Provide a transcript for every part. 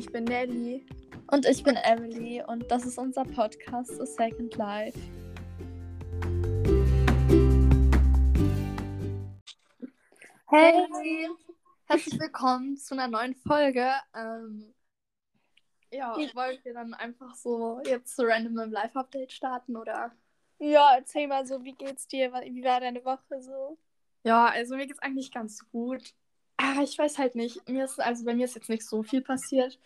Ich bin Nelly. Und ich bin Emily und das ist unser Podcast The Second Life. Hey! Herzlich willkommen zu einer neuen Folge. Ähm, ja, wollt ihr dann einfach so jetzt so random im Live-Update starten oder? Ja, erzähl mal so, wie geht's dir? Wie war deine Woche so? Ja, also mir geht's eigentlich ganz gut. Aber ich weiß halt nicht. Mir ist, also bei mir ist jetzt nicht so viel passiert.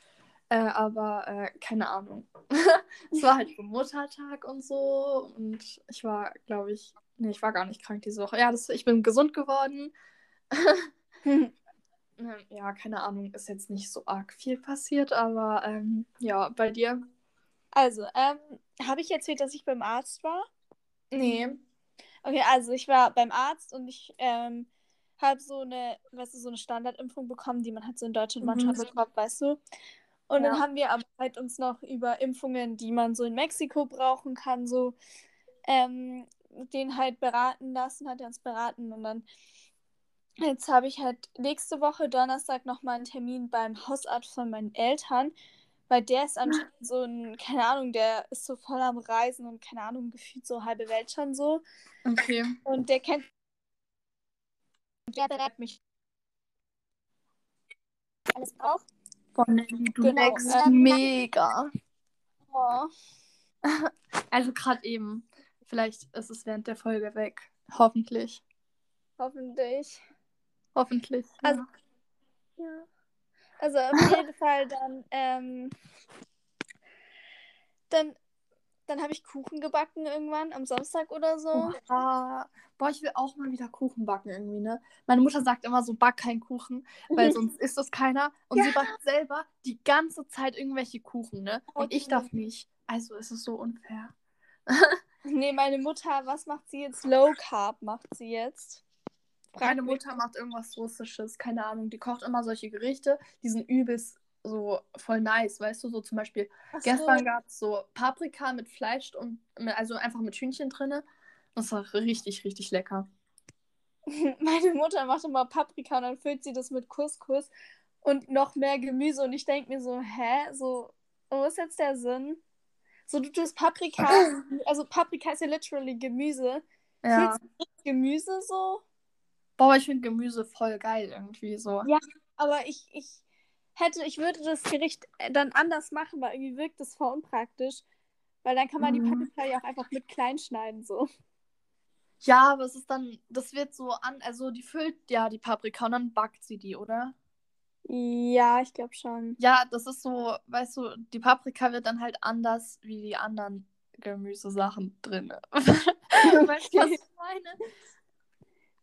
Äh, aber äh, keine Ahnung. es war halt so Muttertag und so. Und ich war, glaube ich, nee, ich war gar nicht krank diese Woche. Ja, das, ich bin gesund geworden. Ähm, ja, keine Ahnung, ist jetzt nicht so arg viel passiert, aber ähm, ja, bei dir? Also, ähm, habe ich erzählt, dass ich beim Arzt war? Nee. Okay, also ich war beim Arzt und ich ähm, habe so eine, weißt du, so eine Standardimpfung bekommen, die man halt so in Deutschland Mhm. manchmal bekommt, weißt du. Und Ja. dann haben wir aber halt uns noch über Impfungen, die man so in Mexiko brauchen kann, so ähm, den halt beraten lassen, hat er uns beraten und dann jetzt habe ich halt nächste Woche Donnerstag nochmal einen Termin beim Hausarzt von meinen Eltern, weil der ist anscheinend so ein, keine Ahnung, der ist so voll am Reisen und keine Ahnung, gefühlt so halbe Welt schon so. Okay. Und der kennt. Der berät mich. Alles braucht. Nelly, du Genau, ähm, mega. Oh. Also gerade eben. Vielleicht ist es während der Folge weg. Hoffentlich. Hoffentlich. Hoffentlich. Also- ja. Ja. Also auf jeden Fall dann, ähm, dann, dann habe ich Kuchen gebacken irgendwann am Samstag oder so. Oha. Boah, ich will auch mal wieder Kuchen backen irgendwie, ne? Meine Mutter sagt immer so, back keinen Kuchen, weil sonst isst das keiner. Und sie backt selber die ganze Zeit irgendwelche Kuchen, ne? Und ich darf nicht. Also ist es so unfair. Nee, meine Mutter, was macht sie jetzt? Low Carb macht sie jetzt. Frag Meine. Mutter macht irgendwas Russisches, keine Ahnung. Die kocht immer solche Gerichte, die sind übelst so voll nice, weißt du? So zum Beispiel, so. gestern gab es so Paprika mit Fleisch und also einfach mit Hühnchen drinne. Das war richtig, richtig lecker. Meine Mutter macht immer Paprika und dann füllt sie das mit Couscous und noch mehr Gemüse. Und ich denke mir so, hä? So, wo ist jetzt der Sinn? So, du tust Paprika, also Paprika ist ja literally Gemüse. Ja. Gemüse so? Boah, ich finde Gemüse voll geil irgendwie so. Ja. Aber ich, ich hätte, ich würde das Gericht äh, dann anders machen, weil irgendwie wirkt das voll unpraktisch. Weil dann kann man die Mhm. Paprika ja auch einfach mit klein schneiden, so. Ja, aber es ist dann, das wird so an, also die füllt ja die Paprika und dann backt sie die, oder? Ja, ich glaube schon. Ja, das ist so, weißt du, die Paprika wird dann halt anders wie die anderen Gemüsesachen drin. weißt du, was ich meine?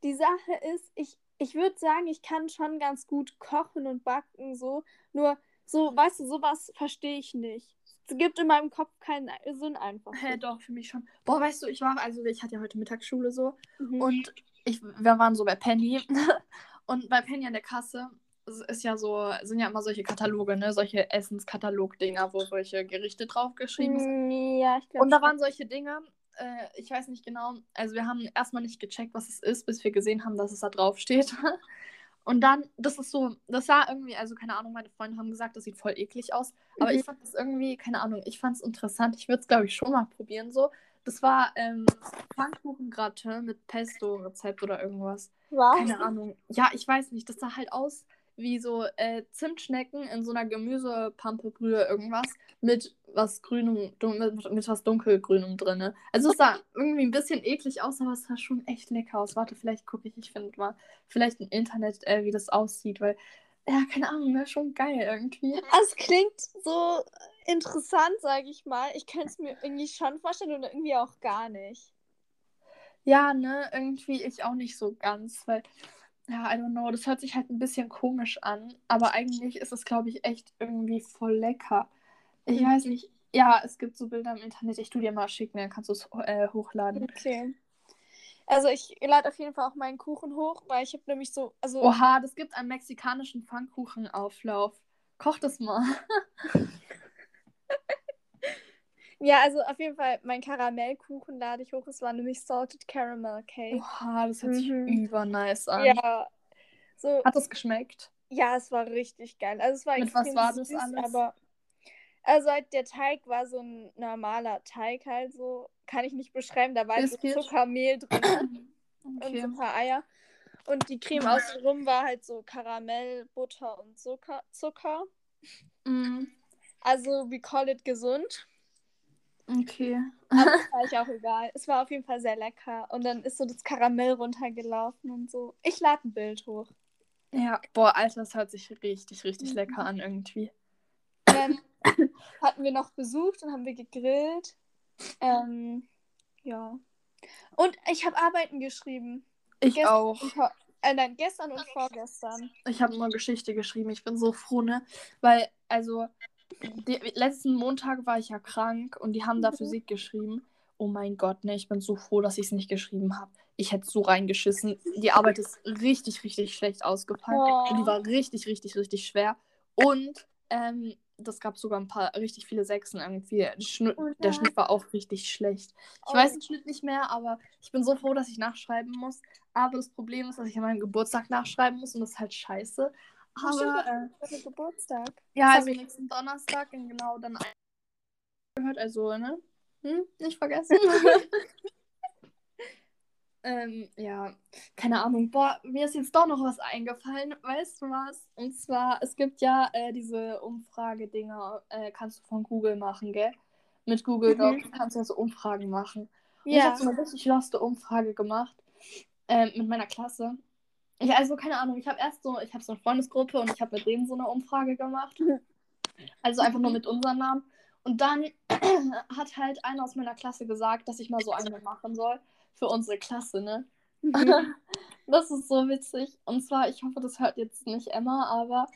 Die Sache ist, ich, ich würde sagen, ich kann schon ganz gut kochen und backen, so. Nur, so, weißt du, sowas verstehe ich nicht. Es gibt in meinem Kopf keinen Sinn einfach. Hä, doch, für mich schon. Boah, weißt du, ich war, also ich hatte ja heute Mittagsschule so Mhm. und ich, wir waren so bei Penny und bei Penny an der Kasse ist ja so, sind ja immer solche Kataloge, ne, solche Essenskatalog-Dinger, wo solche Gerichte draufgeschrieben sind. Mm, Ja, ich glaube. Und da waren solche Dinger, äh, ich weiß nicht genau, also wir haben erstmal nicht gecheckt, was es ist, bis wir gesehen haben, dass es da drauf steht. Und dann, das ist so, das sah irgendwie, also keine Ahnung, meine Freunde haben gesagt, das sieht voll eklig aus. Aber Mhm. ich fand das irgendwie, keine Ahnung, ich fand es interessant. Ich würde es, glaube ich, schon mal probieren. So, das war ähm, Pfannkuchengratin mit Pesto-Rezept oder irgendwas. Was? Keine Ahnung. Ja, ich weiß nicht. Das sah halt aus wie so äh, Zimtschnecken in so einer Gemüsepampebrühe irgendwas mit was Grünem, mit, mit was Dunkelgrünem drin. Also es sah irgendwie ein bisschen eklig aus, aber es sah schon echt lecker aus. Warte, vielleicht gucke ich, ich finde mal vielleicht im Internet, äh, wie das aussieht, weil, ja, keine Ahnung, wäre schon geil irgendwie. Es klingt so interessant, sage ich mal. Ich könnte es mir irgendwie schon vorstellen und irgendwie auch gar nicht. Ja, ne, irgendwie ich auch nicht so ganz, weil, ja, I don't know, das hört sich halt ein bisschen komisch an, aber eigentlich ist es, glaube ich, echt irgendwie voll lecker. Ich Mhm. weiß nicht, ja, es gibt so Bilder im Internet, ich tu dir mal schicken, dann kannst du es äh, hochladen. Okay. Also ich lade auf jeden Fall auch meinen Kuchen hoch, weil ich habe nämlich so, also Oha, das gibt einen mexikanischen Pfannkuchenauflauf. Koch das mal. ja, also auf jeden Fall mein Karamellkuchen lade ich hoch. Es war nämlich Salted Caramel Cake. Oha, das hört sich Mhm. über nice an. Ja. So, Hat das geschmeckt? Ja, es war richtig geil. Also es war Mit was war das süß, alles? aber also halt der Teig war so ein normaler Teig halt so, kann ich nicht beschreiben, da war halt so Biscuit? Zucker, Mehl drin und so Okay. ein paar Eier. Und die Creme außenrum war halt so Karamell, Butter und Zucker. Zucker. Mm, Also we call it gesund. okay. Aber das war ich auch egal. Es war auf jeden Fall sehr lecker. Und dann ist so das Karamell runtergelaufen und so. Ich lade ein Bild hoch. Ja, boah, Alter, das hört sich richtig, richtig Mhm. lecker an irgendwie. Dann hatten wir noch besucht und haben wir gegrillt. Ähm, ja. Und ich habe Arbeiten geschrieben. Ich Gestern auch. Äh, nein, gestern und vorgestern. Ich habe nur Geschichte geschrieben. Ich bin so froh, ne? Weil, also, die, letzten Montag war ich ja krank und die haben da Mhm. Physik geschrieben. Oh mein Gott, ne? Ich bin so froh, dass ich es nicht geschrieben habe. Ich hätte so reingeschissen. Die Arbeit ist richtig, richtig schlecht ausgefallen. Oh. Und die war richtig, richtig, richtig schwer. Und ähm, das gab sogar ein paar richtig viele Sechsen irgendwie. Der Schnitt, Oh der. Schnitt war auch richtig schlecht. Ich Oh. weiß den Schnitt nicht mehr, aber ich bin so froh, dass ich nachschreiben muss. Aber das Problem ist, dass ich an meinem Geburtstag nachschreiben muss und das ist halt scheiße. Aber äh, Geburtstag. ja, also nächsten Donnerstag in genau dann gehört, also, ne? Hm? Nicht vergessen. ähm, ja, keine Ahnung. Boah, mir ist jetzt doch noch was eingefallen. Weißt du was? Und zwar, es gibt ja äh, diese Umfragedinger, äh, kannst du von Google machen, gell? Mit Google Mhm. Docs kannst du ja so Umfragen machen. Und ich Ja. habe so eine richtig loste Umfrage gemacht ähm, mit meiner Klasse. Ich, also, keine Ahnung, ich habe erst so, ich habe so eine Freundesgruppe und ich habe mit denen so eine Umfrage gemacht. Also einfach nur mit unserem Namen. Und dann hat halt einer aus meiner Klasse gesagt, dass ich mal so eine machen soll für unsere Klasse, ne? Mhm. Das ist so witzig. Und zwar, ich hoffe, das hört jetzt nicht Emma, aber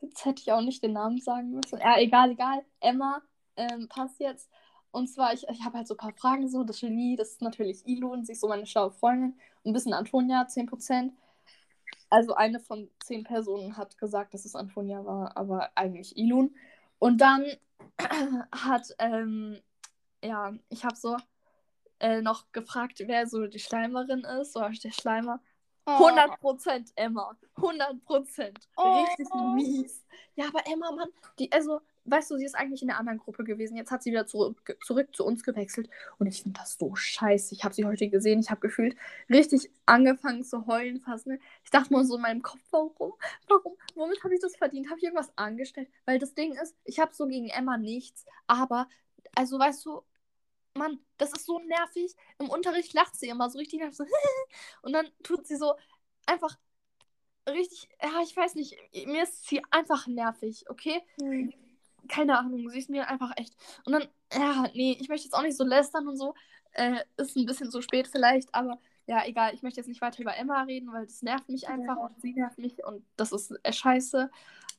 jetzt hätte ich auch nicht den Namen sagen müssen. Ja, egal, egal. Emma, ähm, passt jetzt. Und zwar, ich, ich habe halt so ein paar Fragen so. Das Genie, das ist natürlich Ilun, sie ist so meine schlaue Freundin. Ein bisschen Antonia, 10%. Also eine von zehn Personen hat gesagt, dass es Antonia war, aber eigentlich Ilun. Und dann hat, ähm, ja, ich habe so äh, noch gefragt, wer so die Schleimerin ist oder der Schleimer. Oh. 100% Emma. 100%. Oh. Richtig mies. Ja, aber Emma, Mann, die, also, weißt du, sie ist eigentlich in der anderen Gruppe gewesen. Jetzt hat sie wieder zurück, zurück zu uns gewechselt. Und ich finde das so scheiße. Ich habe sie heute gesehen. Ich habe gefühlt richtig angefangen zu heulen fast. Ne? Ich dachte nur so in meinem Kopf, warum? Warum? Womit habe ich das verdient? Habe ich irgendwas angestellt? Weil das Ding ist, ich habe so gegen Emma nichts. Aber, also, weißt du, Mann, das ist so nervig. Im Unterricht lacht sie immer so richtig nervig. So und dann tut sie so einfach richtig, ja, ich weiß nicht, mir ist sie einfach nervig, okay? Mhm. Keine Ahnung, sie ist mir einfach echt. Und dann, ja, nee, ich möchte jetzt auch nicht so lästern und so. Äh, ist ein bisschen zu spät vielleicht, aber ja, egal. Ich möchte jetzt nicht weiter über Emma reden, weil das nervt mich einfach Ja. und sie nervt mich und das ist äh, scheiße.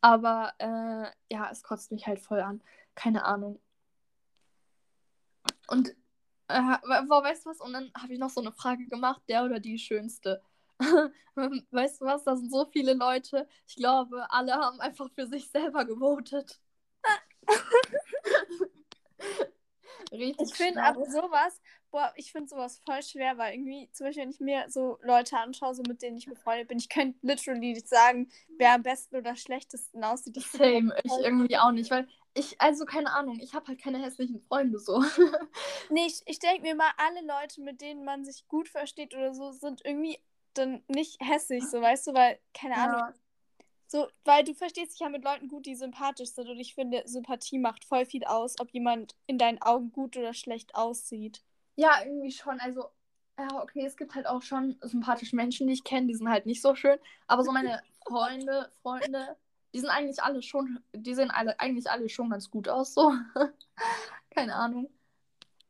Aber äh, ja, es kotzt mich halt voll an. Keine Ahnung. Und äh, boah, weißt du was? Und dann habe ich noch so eine Frage gemacht, der oder die schönste. weißt du was? Da sind so viele Leute. Ich glaube, alle haben einfach für sich selber gewotet. Richtig Ich finde schlau. ab sowas, boah, ich finde sowas voll schwer, weil irgendwie, zum Beispiel, wenn ich mir so Leute anschaue, so mit denen ich befreundet bin, ich könnte literally nicht sagen, wer am besten oder schlechtesten aussieht. Same, ich irgendwie auch nicht, weil ich, also keine Ahnung, ich habe halt keine hässlichen Freunde so. Nee, ich, ich denke mir mal, alle Leute, mit denen man sich gut versteht oder so, sind irgendwie dann nicht hässlich, so weißt du, weil, keine Ahnung. So, weil du verstehst dich ja mit Leuten gut, die sympathisch sind und ich finde, Sympathie macht voll viel aus, ob jemand in deinen Augen gut oder schlecht aussieht. Ja, irgendwie schon. Also, ja, okay, es gibt halt auch schon sympathische Menschen, die ich kenne, die sind halt nicht so schön. Aber so meine Freunde, Freunde, die sind eigentlich alle schon, die sehen alle eigentlich alle schon ganz gut aus, so. Keine Ahnung.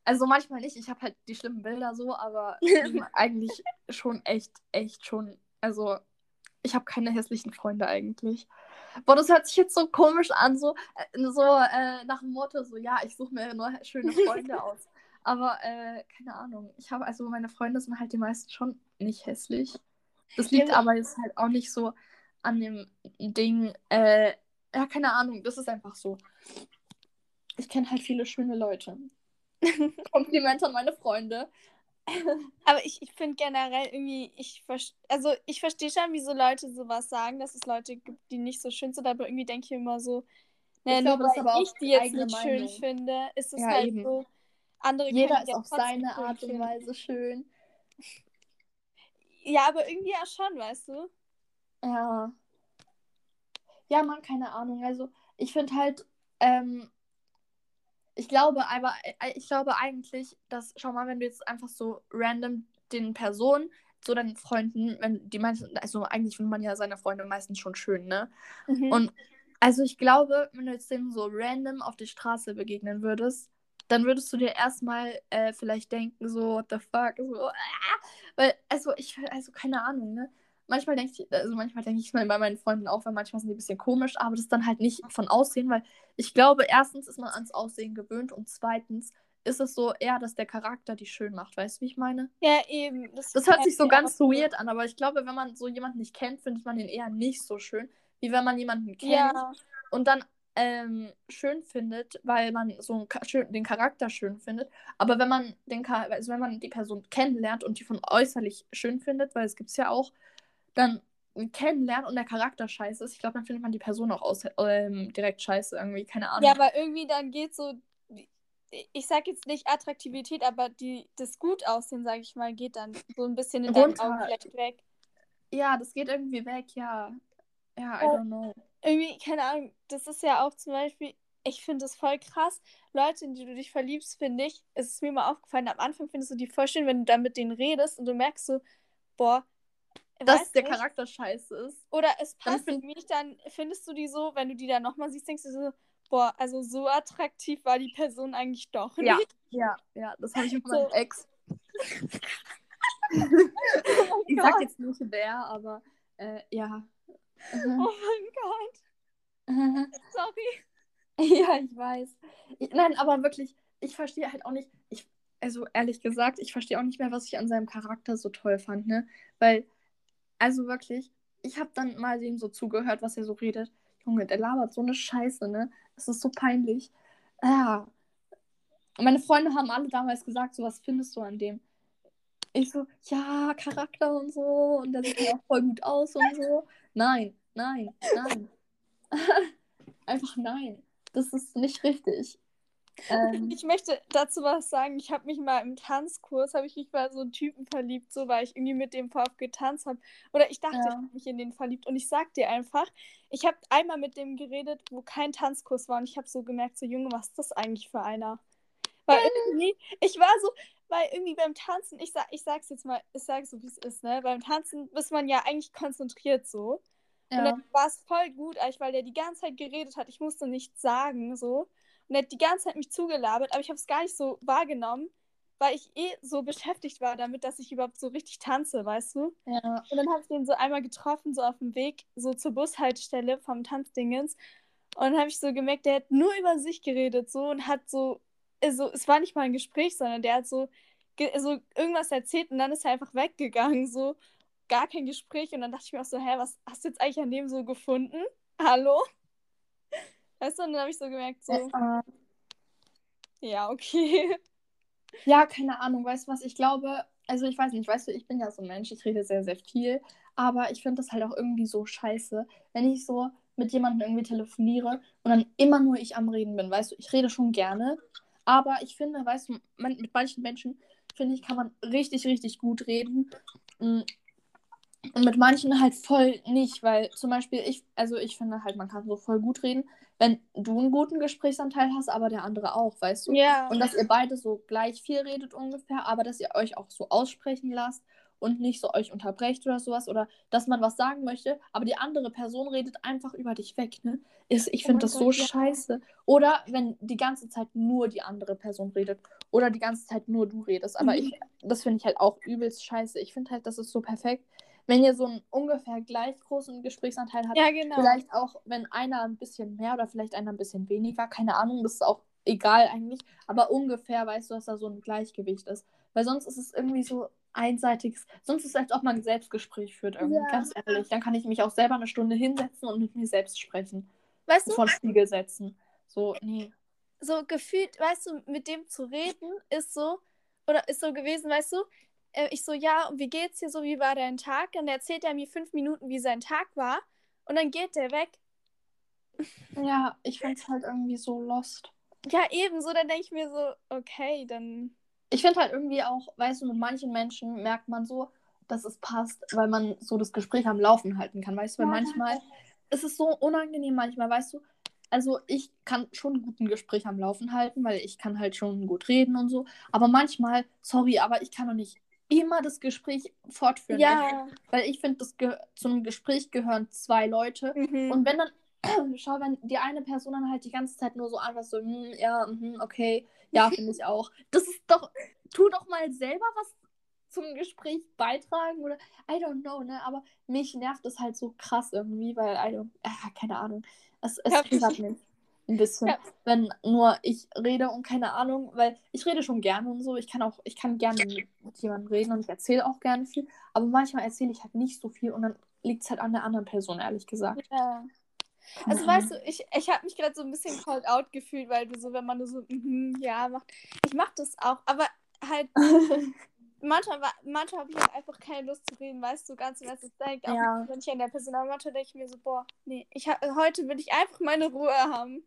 Also manchmal nicht, ich habe halt die schlimmen Bilder so, aber eigentlich schon echt, echt schon. Also, ich habe keine hässlichen Freunde eigentlich. Boah, das hört sich jetzt so komisch an, so, äh, so äh, nach dem Motto, so, ja, ich suche mir nur schöne Freunde aus. Aber, äh, keine Ahnung. Ich habe, also meine Freunde sind halt die meisten schon nicht hässlich. Das liegt aber jetzt halt auch nicht so an dem Ding, äh, ja, keine Ahnung, das ist einfach so. Ich kenne halt viele schöne Leute. Kompliment an meine Freunde. Aber ich, ich finde generell irgendwie, ich also ich verstehe schon, wieso Leute sowas sagen, dass es Leute gibt, die nicht so schön sind, aber irgendwie denke ich immer so, naja, nur glaube, weil ich die jetzt nicht Meinung. schön finde, ist es ja, halt eben. so, andere Jeder ist auf seine Art und Weise schön. Ja, aber irgendwie ja schon, weißt du? Ja. Ja, man, keine Ahnung. Also, ich finde halt, ähm, ich glaube, aber äh, ich glaube eigentlich, dass, schau mal, wenn du jetzt einfach so random den Personen, so deinen Freunden, wenn die meisten, also eigentlich findet man ja seine Freunde meistens schon schön, ne? Mhm. Und also ich glaube, wenn du jetzt dem so random auf die Straße begegnen würdest, dann würdest du dir erstmal äh, vielleicht denken, so, what the fuck, so, ah! weil, also ich, also keine Ahnung, ne? Manchmal denke ich, also manchmal denke ich mal bei meinen Freunden auch, weil manchmal sind die ein bisschen komisch, aber das ist dann halt nicht von Aussehen, weil ich glaube, erstens ist man ans Aussehen gewöhnt und zweitens ist es so eher, dass der Charakter die schön macht, weißt du, wie ich meine? Ja, eben. Das, das hört sich so ganz so weird an, aber ich glaube, wenn man so jemanden nicht kennt, findet man ihn eher nicht so schön, wie wenn man jemanden kennt ja. und dann ähm, schön findet, weil man so schön, den Charakter schön findet. Aber wenn man den also wenn man die Person kennenlernt und die von äußerlich schön findet, weil es gibt es ja auch, dann kennenlernt und der Charakter scheiße ist, ich glaube, dann findet man die Person auch aus, ähm, direkt scheiße irgendwie, keine Ahnung. Ja, aber irgendwie dann geht so, ich sag jetzt nicht Attraktivität, aber die, das Gutaussehen, sag ich mal, geht dann so ein bisschen in deinen Augen vielleicht weg. Ja, das geht irgendwie weg, ja. Ja, I oh. don't know irgendwie, keine Ahnung, das ist ja auch zum Beispiel, ich finde es voll krass. Leute, in die du dich verliebst, finde ich, ist es mir mal aufgefallen, am Anfang findest du die voll schön, wenn du dann mit denen redest und du merkst so, boah, dass der nicht. Charakter scheiße ist. Oder es passt dann nicht, dann findest du die so, wenn du die dann nochmal siehst, denkst du so, boah, also so attraktiv war die Person eigentlich doch nicht. Ja, ja, ja, das habe ich mit so. meinem Ex. oh ich sag jetzt nicht wer, aber äh, ja. Oh mein Gott. Sorry. Ja, ich weiß. Ich, nein, aber wirklich, ich verstehe halt auch nicht, ich, also ehrlich gesagt, ich verstehe auch nicht mehr, was ich an seinem Charakter so toll fand, ne? Weil, also wirklich, ich habe dann mal dem so zugehört, was er so redet. Junge, der labert so eine Scheiße, ne? Das ist so peinlich. Ja. Meine Freunde haben alle damals gesagt, so was findest du an dem? Ich so, ja, Charakter und so. Und der sieht ja auch voll gut aus und so. Nein, nein, nein. Einfach nein. Das ist nicht richtig. Ähm, ich möchte dazu was sagen. Ich habe mich mal im Tanzkurs, habe ich mich mal so einen Typen verliebt, so weil ich irgendwie mit dem VfB getanzt habe. Oder ich dachte, ja. ich habe mich in den verliebt. Und ich sag dir einfach, ich habe einmal mit dem geredet, wo kein Tanzkurs war. Und ich habe so gemerkt, so Junge, was ist das eigentlich für einer? Weil irgendwie, ich war so, weil irgendwie beim Tanzen, ich, sag, ich sag's jetzt mal, ich sag's so, wie es ist, ne? Beim Tanzen ist man ja eigentlich konzentriert so. Ja. Und dann war es voll gut, weil der die ganze Zeit geredet hat. Ich musste nichts sagen, so. Und hat die ganze Zeit mich zugelabert, aber ich habe es gar nicht so wahrgenommen, weil ich eh so beschäftigt war damit, dass ich überhaupt so richtig tanze, weißt du? Ja. Und dann habe ich den so einmal getroffen, so auf dem Weg, so zur Bushaltestelle vom Tanzdingens. Und dann habe ich so gemerkt, der hat nur über sich geredet, so und hat so also es war nicht mal ein Gespräch, sondern der hat so, so irgendwas erzählt und dann ist er einfach weggegangen, so gar kein Gespräch und dann dachte ich mir auch so, hä, was hast du jetzt eigentlich an dem so gefunden? Hallo? Weißt du, und dann habe ich so gemerkt, so, ja, ja, okay. Ja, keine Ahnung, weißt du was, ich glaube, also ich weiß nicht, weißt du, ich bin ja so ein Mensch, ich rede sehr, sehr viel, aber ich finde das halt auch irgendwie so scheiße, wenn ich so mit jemandem irgendwie telefoniere und dann immer nur ich am Reden bin, weißt du, ich rede schon gerne, aber ich finde, weißt du, man, mit manchen Menschen, finde ich, kann man richtig, richtig gut reden. Und mit manchen halt voll nicht, weil zum Beispiel ich, also ich finde halt, man kann so voll gut reden, wenn du einen guten Gesprächsanteil hast, aber der andere auch, weißt du? Ja. Und dass ihr beide so gleich viel redet ungefähr, aber dass ihr euch auch so aussprechen lasst und nicht so euch unterbrecht oder sowas oder dass man was sagen möchte, aber die andere Person redet einfach über dich weg, ne? Ist, ich oh finde das Gott, so ja. scheiße. Oder wenn die ganze Zeit nur die andere Person redet oder die ganze Zeit nur du redest, aber mhm. ich das finde ich halt auch übelst scheiße. Ich finde halt, das ist so perfekt, wenn ihr so einen ungefähr gleich großen Gesprächsanteil habt. Ja, genau. Vielleicht auch, wenn einer ein bisschen mehr oder vielleicht einer ein bisschen weniger, keine Ahnung, das ist auch egal eigentlich, aber ungefähr weißt du, dass da so ein Gleichgewicht ist. Weil sonst ist es irgendwie so, einseitiges. Sonst ist es, als ob man ein Selbstgespräch führt, irgendwie, ja. ganz ehrlich. Dann kann ich mich auch selber eine Stunde hinsetzen und mit mir selbst sprechen. Weißt du? Vor Spiegel setzen. So, nee. So gefühlt, weißt du, mit dem zu reden ist so, oder ist so gewesen, weißt du? Äh, ich so, ja, wie geht's dir so? Wie war dein Tag? Und dann erzählt er mir fünf Minuten, wie sein Tag war. Und dann geht der weg. Ja, ich find's halt irgendwie so lost. Ja, ebenso. Dann denke ich mir so, okay, dann. Ich finde halt irgendwie auch, weißt du, mit manchen Menschen merkt man so, dass es passt, weil man so das Gespräch am Laufen halten kann, weißt du? Weil Ja. manchmal ist es so unangenehm, manchmal, weißt du. Also ich kann schon gut ein Gespräch am Laufen halten, weil ich kann halt schon gut reden und so. Aber manchmal, sorry, aber ich kann doch nicht immer das Gespräch fortführen. Ja. Weil ich finde, das ge zu einem Gespräch gehören zwei Leute. Mhm. Und wenn dann, schau, wenn die eine Person dann halt die ganze Zeit nur so einfach so, hm, ja, mhm, okay, ja, finde ich auch. Das ist doch, tu doch mal selber was zum Gespräch beitragen oder, I don't know, ne, aber mich nervt es halt so krass irgendwie, weil, I don't, äh, keine Ahnung, es, es triggert mich ein bisschen, Ja. wenn nur ich rede und keine Ahnung, weil ich rede schon gerne und so, ich kann auch, ich kann gerne mit jemandem reden und ich erzähle auch gerne viel, aber manchmal erzähle ich halt nicht so viel und dann liegt es halt an der anderen Person, ehrlich gesagt. ja. Also weißt du, ich, ich habe mich gerade so ein bisschen called out gefühlt, weil du so, wenn man so, mhm, ja, macht. Ich mach das auch, aber halt, manchmal, manchmal habe ich halt einfach keine Lust zu reden, weißt du, ganz im Ernst, das denkt auch, Ja. wenn ich an der Person, aber manchmal denke ich mir so, boah, nee, ich hab, heute will ich einfach meine Ruhe haben.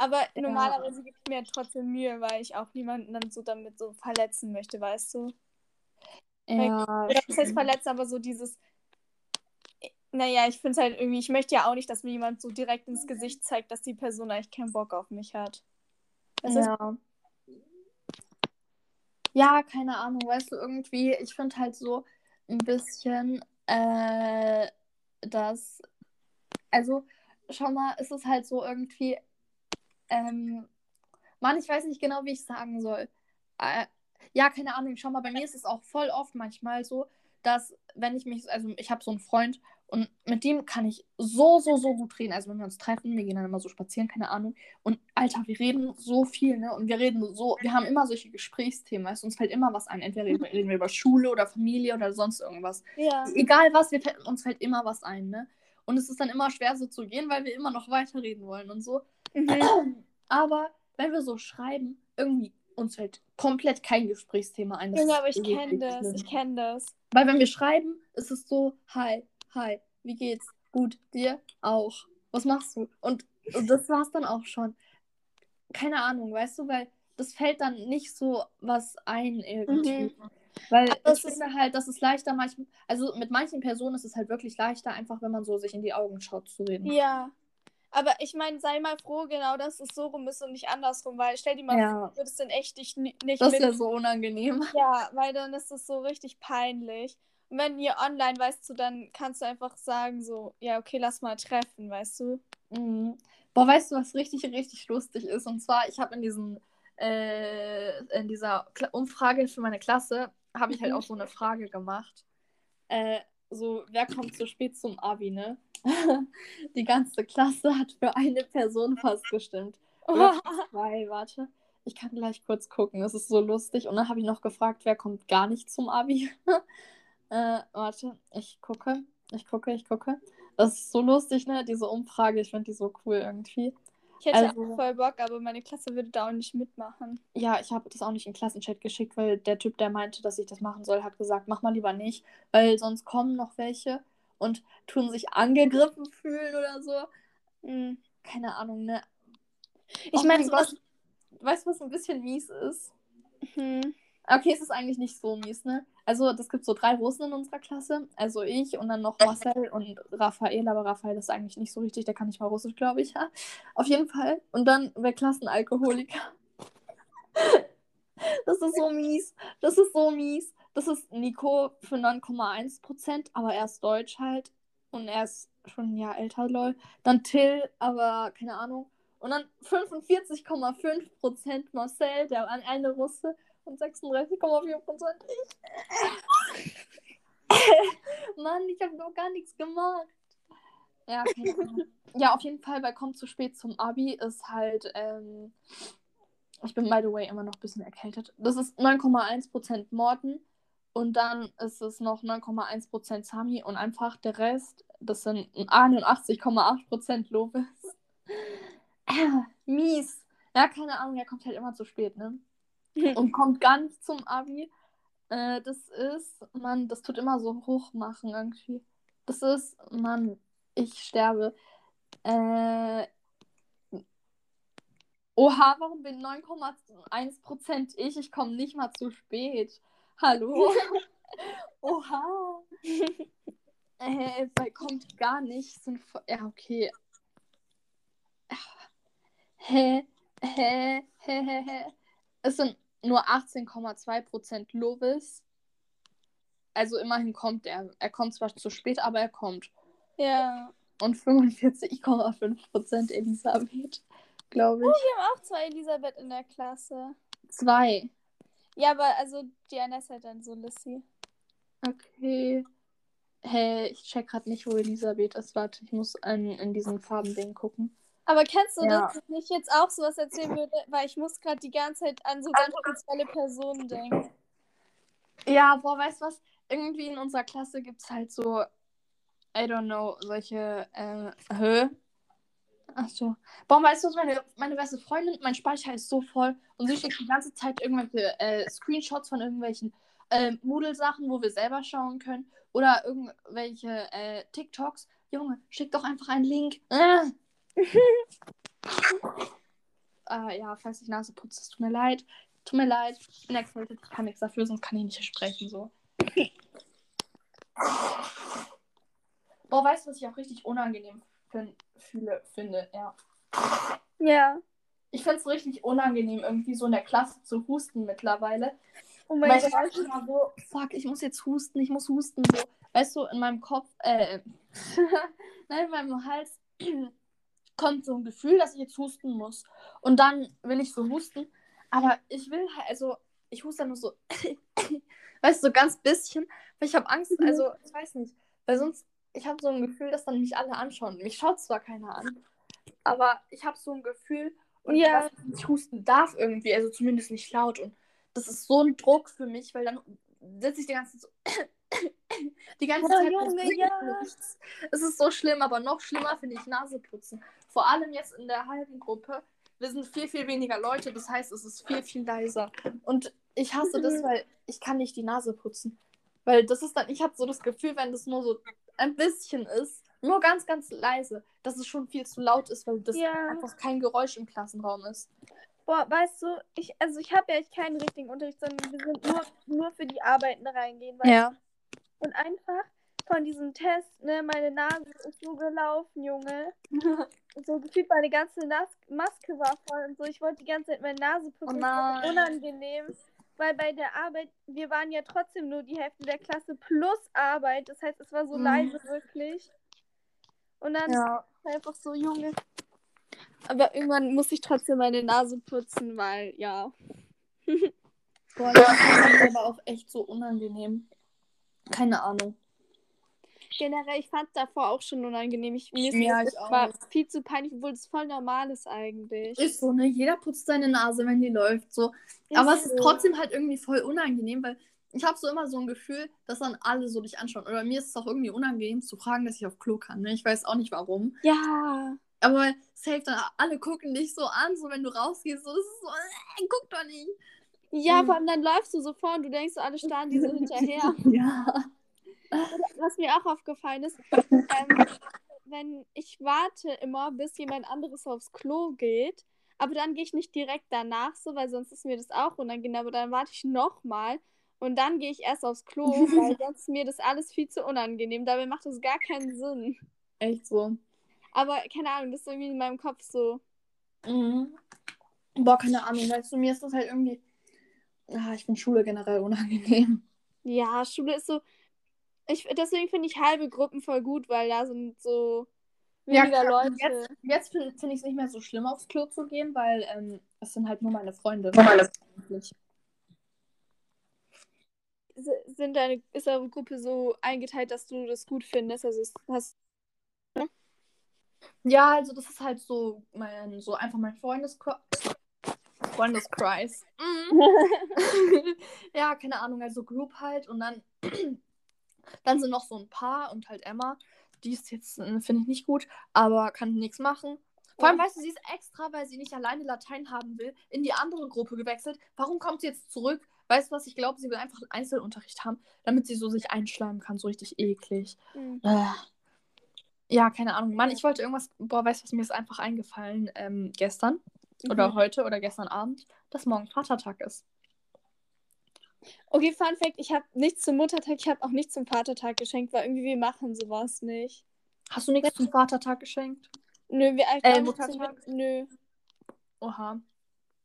Aber Ja. normalerweise gebe ich mir trotzdem Mühe, weil ich auch niemanden dann so damit so verletzen möchte, weißt du? ja, Oder das heißt verletzen, aber so dieses. Naja, ich finde es halt irgendwie, ich möchte ja auch nicht, dass mir jemand so direkt ins Gesicht zeigt, dass die Person eigentlich keinen Bock auf mich hat. Das ja. Ja, keine Ahnung, weißt du, irgendwie, ich finde halt so ein bisschen, äh, dass, also, schau mal, es ist halt so irgendwie, ähm, Mann, ich weiß nicht genau, wie ich sagen soll. Äh, ja, keine Ahnung, schau mal, bei mir ist es auch voll oft manchmal so, dass, wenn ich mich, also ich habe so einen Freund und mit dem kann ich so, so, so gut reden. Also wenn wir uns treffen, wir gehen dann immer so spazieren, keine Ahnung. Und Alter, wir reden so viel, ne? Und wir reden so, wir haben immer solche Gesprächsthemen, weißt uns fällt immer was ein. Entweder reden wir, über Schule oder Familie oder sonst irgendwas. ja. Egal was, wir, uns fällt immer was ein, ne? Und es ist dann immer schwer so zu gehen, weil wir immer noch weiterreden wollen und so. Mhm. Aber wenn wir so schreiben, irgendwie uns fällt komplett kein Gesprächsthema ein. Das ist aber ich kenne das, schlimm. ich kenne das. Weil wenn wir schreiben, ist es so, hi, hi, wie geht's? Gut, dir auch. Was machst du? Und, und das war's dann auch schon. Keine Ahnung, weißt du, weil das fällt dann nicht so was ein irgendwie. Weil Aber ich ist- finde halt, dass es leichter manchmal, also mit manchen Personen ist es halt wirklich leichter, einfach wenn man so sich in die Augen schaut zu reden. Ja. Aber ich meine, sei mal froh, genau, dass es so rum ist und nicht andersrum, weil stell dir mal Ja. vor, du würdest dann echt dich ni- nicht Das wäre so unangenehm. Ja, weil dann ist es so richtig peinlich. Und wenn ihr online, weißt du, dann kannst du einfach sagen, so, ja, okay, lass mal treffen, weißt du? Mhm. Boah, weißt du, was richtig, richtig lustig ist? Und zwar, ich habe in diesen, äh, in dieser Umfrage für meine Klasse, habe ich halt Mhm. auch so eine Frage gemacht. Äh, so, wer kommt zu spät zum Abi, ne? Die ganze Klasse hat für eine Person fast gestimmt. Oder zwei, warte. Ich kann gleich kurz gucken, das ist so lustig. Und dann habe ich noch gefragt, wer kommt gar nicht zum Abi? äh, warte, ich gucke, ich gucke, ich gucke. Das ist so lustig, ne? Diese Umfrage, ich finde die so cool irgendwie. Ich hätte Also- auch voll Bock, aber meine Klasse würde da auch nicht mitmachen. Ja, ich habe das auch nicht in den Klassenchat geschickt, weil der Typ, der meinte, dass ich das machen soll, hat gesagt, mach mal lieber nicht, weil sonst kommen noch welche und tun sich angegriffen fühlen oder so. Mhm. Keine Ahnung, ne? Ich meine. Gott, weißt du, was ein bisschen mies ist? Mhm. Okay, es ist eigentlich nicht so mies, ne? Also, das gibt so drei Russen in unserer Klasse. Also ich und dann noch Marcel und Raphael, aber Raphael ist eigentlich nicht so richtig, der kann nicht mal Russisch, glaube ich. Ja. Auf jeden Fall. Und dann wir Klassenalkoholiker. Das ist so mies. Das ist so mies. Das ist Nico für 9,1%, aber er ist Deutsch halt. Und er ist schon ein Jahr älter, lol. Dann Till, aber keine Ahnung. Und dann 45,5% Marcel, der eine Russe. Und 36,4% ich. Mann, ich habe noch gar nichts gemacht. Ja, keine Ahnung. ja, auf jeden Fall bei Kommt zu spät zum Abi ist halt, ähm, ich bin by the way immer noch ein bisschen erkältet. Das ist 9,1% Morten und dann ist es noch 9,1% Sami und einfach der Rest, das sind 81,8% Lobes. Mies. Ja, keine Ahnung, er kommt halt immer zu spät, ne? und kommt gar nicht zum Abi. Äh, das ist, Mann, das tut immer so hoch machen irgendwie. Das ist, Mann, ich sterbe. Äh, Oha, warum bin 9,1% ich? Ich komme nicht mal zu spät. Hallo? Oha. äh, kommt gar nicht. Sind, ja, okay. Hä? Hä? Hä? Hä? Hä? Es sind nur 18,2% Lovis. Also immerhin kommt er. Er kommt zwar zu spät, aber er kommt. Ja. Und 45,5% Elisabeth, glaube Oh, ich. wir haben auch zwei Elisabeth in der Klasse. Zwei. Ja, aber also die eine ist halt dann so Lissy. Okay. Hä, ich check gerade nicht, wo Elisabeth ist. Warte, ich muss in, in diesen Farbending gucken. Aber kennst du Ja. das, dass ich jetzt auch sowas erzählen würde? Weil ich muss gerade die ganze Zeit an so ganz spezielle Personen denken. Ja, boah, weißt du was? Irgendwie in unserer Klasse gibt es halt so, I don't know, solche, äh, hä? Ach so. Boah, weißt du was, meine, meine beste Freundin, mein Speicher ist so voll und sie schickt die ganze Zeit irgendwelche äh, Screenshots von irgendwelchen äh, Moodle-Sachen, wo wir selber schauen können oder irgendwelche äh, TikToks. Junge, schick doch einfach einen Link. Äh. Äh, ja, falls ich Nase putze, es tut mir leid. Tut mir leid, ich bin erkältet, ich kann nichts dafür, sonst kann ich nicht sprechen so. Boah, weißt du, was ich auch richtig unangenehm fin fühle, finde? Ja. Ja. Ich finde es richtig unangenehm, irgendwie so in der Klasse zu husten mittlerweile. Oh mein Weil ich Gott. immer so, fuck, ich muss jetzt husten, ich muss husten. So, weißt du, in meinem Kopf, äh, nein, in meinem Hals kommt so ein Gefühl, dass ich jetzt husten muss. Und dann will ich so husten. Aber ich will halt, also, ich huste dann nur so, weißt du, so ganz bisschen, weil ich habe Angst, Mhm. also, ich weiß nicht, weil sonst, ich habe so ein Gefühl, dass dann mich alle anschauen. Mich schaut zwar keiner an, aber ich habe so ein Gefühl, und Ja. dass ich nicht husten darf irgendwie, also zumindest nicht laut. Und das ist so ein Druck für mich, weil dann sitze ich die ganze Zeit so. Die ganze Ja, Zeit Junge, ja. Es ist so schlimm, aber noch schlimmer finde ich Naseputzen. Vor allem jetzt in der halben Gruppe. Wir sind viel, viel weniger Leute, das heißt, es ist viel, viel leiser. Und ich hasse das, Mhm. weil ich kann nicht die Nase putzen. Weil das ist dann, ich habe so das Gefühl, wenn das nur so ein bisschen ist, nur ganz, ganz leise, dass es schon viel zu laut ist, weil das Ja. einfach kein Geräusch im Klassenraum ist. Boah, weißt du, ich, also ich habe ja echt keinen richtigen Unterricht, sondern wir sind nur, nur für die Arbeiten reingehen. Ja. Und einfach von diesem Test, ne, meine Nase ist so gelaufen, Junge. So gefühlt meine ganze Nas Maske war voll und so. Ich wollte die ganze Zeit meine Nase putzen. Oh Das war unangenehm. Weil bei der Arbeit, wir waren ja trotzdem nur die Hälfte der Klasse plus Arbeit. Das heißt, es war so Mhm. leise wirklich. Und dann Ja. war einfach so, Junge. Aber irgendwann muss ich trotzdem meine Nase putzen, weil, ja. Boah, das ist aber auch echt so unangenehm. Keine Ahnung. Generell, ich fand es davor auch schon unangenehm. Ich, mir ist Ja, das ich auch. war viel zu peinlich, obwohl es voll normal ist eigentlich. Ist so, ne? Jeder putzt seine Nase, wenn die läuft. So. Aber es ist trotzdem halt irgendwie voll unangenehm, weil ich habe so immer so ein Gefühl, dass dann alle so dich anschauen. Oder mir ist es auch irgendwie unangenehm zu fragen, dass ich auf Klo kann. Ne? Ich weiß auch nicht warum. Ja. Aber safe, dann alle gucken dich so an, so wenn du rausgehst. So, das ist so, äh, guck doch nicht. Ja, Mhm. vor allem dann läufst du so vor und du denkst, so, alle starren die so hinterher. Ja. Was mir auch aufgefallen ist, ähm, wenn ich warte immer, bis jemand anderes aufs Klo geht, aber dann gehe ich nicht direkt danach so, weil sonst ist mir das auch unangenehm, aber dann warte ich nochmal und dann gehe ich erst aufs Klo, weil sonst ist mir das alles viel zu unangenehm. Dabei macht das gar keinen Sinn. Echt so. Aber keine Ahnung, das ist irgendwie in meinem Kopf so. Mhm. Boah, keine Ahnung. Weißt du, mir ist das halt irgendwie. Ah, ich finde Schule generell unangenehm. Ja, Schule ist so. Ich, deswegen finde ich halbe Gruppen voll gut, weil da sind so Ja, weniger klar, Leute. Jetzt, jetzt finde find ich es nicht mehr so schlimm, aufs Klo zu gehen, weil ähm, es sind halt nur meine Freunde. Sind deine, ist eure Gruppe so eingeteilt, dass du das gut findest? Also es- hast Ja, also das ist halt so mein, so einfach mein Freundeskreis. Freundeskreis. Mhm. ja, keine Ahnung, also Group halt und dann, dann sind noch so ein paar und halt Emma. Die ist jetzt, äh, finde ich nicht gut, aber kann nichts machen. Vor allem, weißt du, sie ist extra, weil sie nicht alleine Latein haben will, in die andere Gruppe gewechselt. Warum kommt sie jetzt zurück? Weißt du was? Ich glaube, sie will einfach einen Einzelunterricht haben, damit sie so sich einschleimen kann. So richtig eklig. Mhm. Ja, keine Ahnung. Mann, ich wollte irgendwas. Boah, weißt du, was mir ist einfach eingefallen ähm, gestern oder Mhm. heute oder gestern Abend, dass morgen Vatertag ist. Okay, Fun Fact: Ich habe nichts zum Muttertag, ich habe auch nichts zum Vatertag geschenkt, weil irgendwie wir machen sowas nicht. Hast du nichts zum Vatertag geschenkt? Nö, wir Äh, einfach Muttertag? Nö. Oha.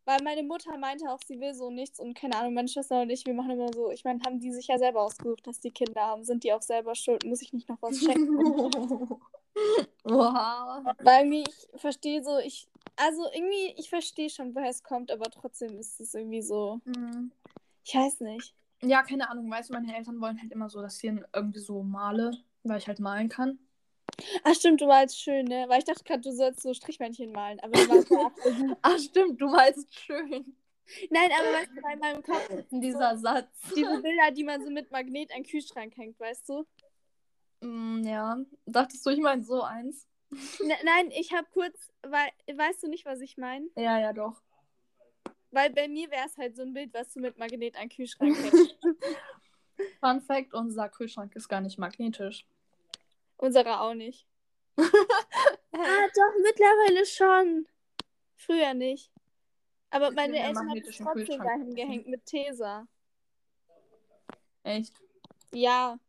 Weil meine Mutter meinte auch, sie will so nichts und keine Ahnung, meine Schwester und ich, wir machen immer so. Ich meine, haben die sich ja selber ausgesucht, dass die Kinder haben. Sind die auch selber schuld? Muss ich nicht noch was schenken? Oha. Weil irgendwie, ich verstehe so, ich. Also irgendwie, ich verstehe schon, woher es kommt, aber trotzdem ist es irgendwie so. Mhm. Ich weiß nicht. Ja, keine Ahnung. Weißt du, meine Eltern wollen halt immer so, dass ich irgendwie so male, weil ich halt malen kann. Ach stimmt, du malst schön, ne? Weil ich dachte gerade, du sollst so Strichmännchen malen, aber du malst. Ach, stimmt, du malst schön. Nein, aber weißt du, bei meinem Kopf Dieser Satz. diese Bilder, die man so mit Magnet an den Kühlschrank hängt, weißt du? Mm, ja. Dachtest du, ich meine so eins? Ne, nein, ich habe kurz, weil, weißt du nicht, was ich meine? Ja, ja, doch. Weil bei mir wäre es halt so ein Bild, was du mit Magnet an den Kühlschrank hängst. Fun Fact: Unser Kühlschrank ist gar nicht magnetisch. Unserer auch nicht. Ah, doch, mittlerweile schon. Früher nicht. Aber Ich meine Eltern haben es trotzdem Kühlschrank dahin gehängt mit Tesa. Echt? Ja.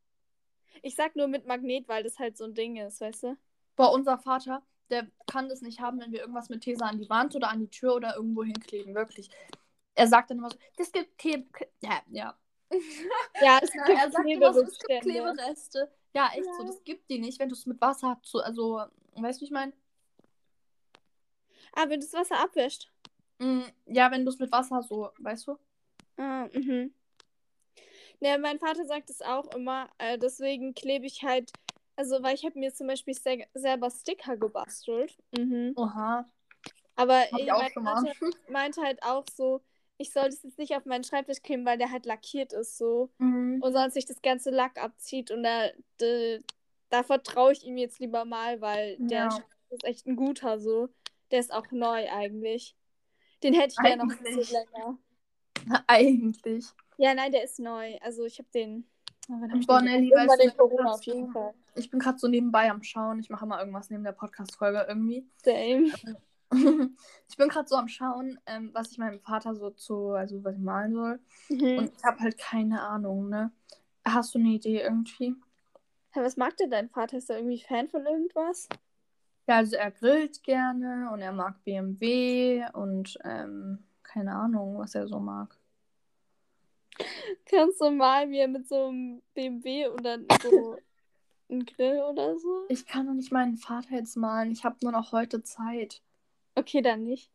Ich sag nur mit Magnet, weil das halt so ein Ding ist, weißt du? Boah, unser Vater, der kann das nicht haben, wenn wir irgendwas mit Tesa an die Wand oder an die Tür oder irgendwo hinkleben. Wirklich. Er sagt dann immer so, das gibt Klebe... Ja, ja. Ja, es Ja, gibt er sagt immer so, es gibt. Klebereste. Ja, echt so. Ja. Das gibt die nicht, wenn du es mit Wasser zu, also, weißt du, wie ich meine? Ah, wenn das Wasser abwäscht. Mm, ja, wenn du es mit Wasser so, weißt du? Ah, mhm. Ne, mein Vater sagt es auch immer, äh, deswegen klebe ich halt, also weil ich habe mir zum Beispiel se selber Sticker gebastelt. Mhm. Oha. Aber ich auch mein schon mal. Vater meinte halt auch so, ich soll das jetzt nicht auf meinen Schreibtisch kleben, weil der halt lackiert ist so. Mhm. Und sonst sich das ganze Lack abzieht und da, da, da vertraue ich ihm jetzt lieber mal, weil der. Schreibtisch ist echt ein guter so. Der ist auch neu eigentlich. Den hätte ich gerne noch ein bisschen länger. Eigentlich. Ja, nein, der ist neu. Also ich habe den. Wann hab ich Boah, den du, in Corona auf jeden Fall. Ich bin gerade so nebenbei am Schauen. Ich mache immer irgendwas neben der Podcast-Folge irgendwie. Same. ich bin gerade so am Schauen, ähm, was ich meinem Vater so zu, also was ich malen soll. Mhm. Und ich habe halt keine Ahnung, ne? Hast du eine Idee irgendwie? Hä, was mag denn dein Vater? Ist er irgendwie Fan von irgendwas? Ja, also er grillt gerne und er mag BMW und ähm, keine Ahnung, was er so mag. Kannst du mal er mit so einem BMW und dann so einen Grill oder so? Ich kann doch nicht meinen Vater jetzt malen. Ich habe nur noch heute Zeit. Okay, dann nicht.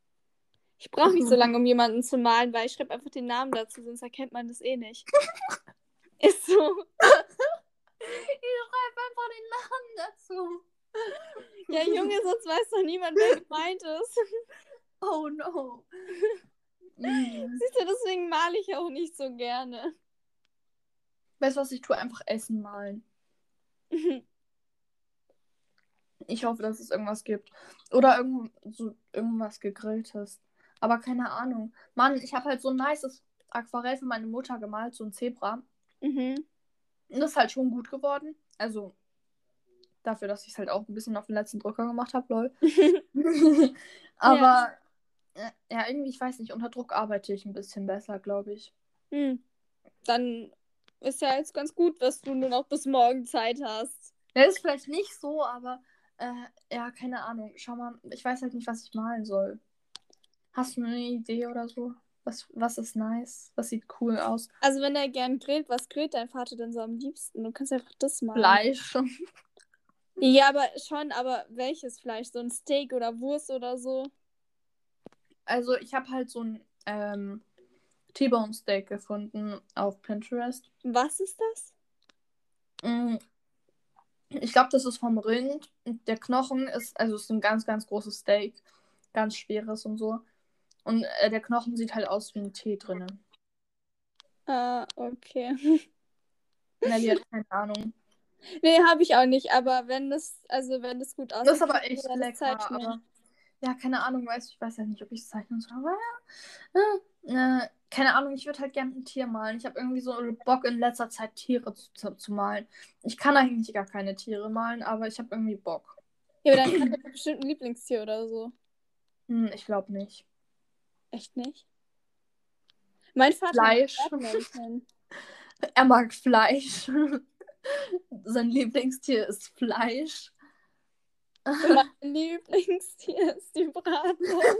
Ich brauche nicht so lange, um jemanden zu malen, weil ich schreibe einfach den Namen dazu, sonst erkennt man das eh nicht. Ist so. Ich schreibe einfach den Namen dazu. Ja, Junge, sonst weiß doch niemand, wer gemeint ist. Oh no. Siehst du, deswegen male ich auch nicht so gerne. Weißt du was, ich tue einfach Essen malen. Ich hoffe, dass es irgendwas gibt. Oder irgend, so, irgendwas gegrilltes. Aber keine Ahnung. Mann, ich habe halt so ein nices Aquarell für meine Mutter gemalt, so ein Zebra. mhm. Und das ist halt schon gut geworden. Also dafür, dass ich es halt auch ein bisschen auf den letzten Drücker gemacht habe, lol. Aber ja. ja, irgendwie, ich weiß nicht, unter Druck arbeite ich ein bisschen besser, glaube ich. Hm. Dann ist ja jetzt ganz gut, dass du nur noch bis morgen Zeit hast. Das ist vielleicht nicht so, aber äh, ja, keine Ahnung. Schau mal, ich weiß halt nicht, was ich malen soll. Hast du eine Idee oder so? Was, was ist nice? Was sieht cool aus? Also wenn er gern grillt, was grillt dein Vater denn so am liebsten? Du kannst einfach das malen. Fleisch. Ja, aber schon, aber welches Fleisch? So ein Steak oder Wurst oder so? Also ich habe halt so ein ähm, T-Bone Steak gefunden auf Pinterest. Was ist das? Mm, Ich glaube, das ist vom Rind. Der Knochen ist, also es ist ein ganz, ganz großes Steak. Ganz schweres und so. Und äh, der Knochen sieht halt aus wie ein Tee drinnen. Ah, okay. Nelly hat keine Ahnung. Nee, habe ich auch nicht, aber wenn das, also wenn das gut aussieht, Das ist aber echt lecker. Aber ja, keine Ahnung, weißt du, ich weiß ja nicht, ob ich es zeichnen soll, aber ja. Äh, äh, keine Ahnung, ich würde halt gerne ein Tier malen. Ich habe irgendwie so Bock in letzter Zeit Tiere zu, zu, malen. Ich kann eigentlich gar keine Tiere malen, aber ich habe irgendwie Bock. Ja, aber dann hat er bestimmt ein Lieblingstier oder so. Hm, ich glaube nicht. Echt nicht? Mein Vater Fleisch. er mag Fleisch. Sein Lieblingstier ist Fleisch. Mein Lieblingstier ist die Bratwurst.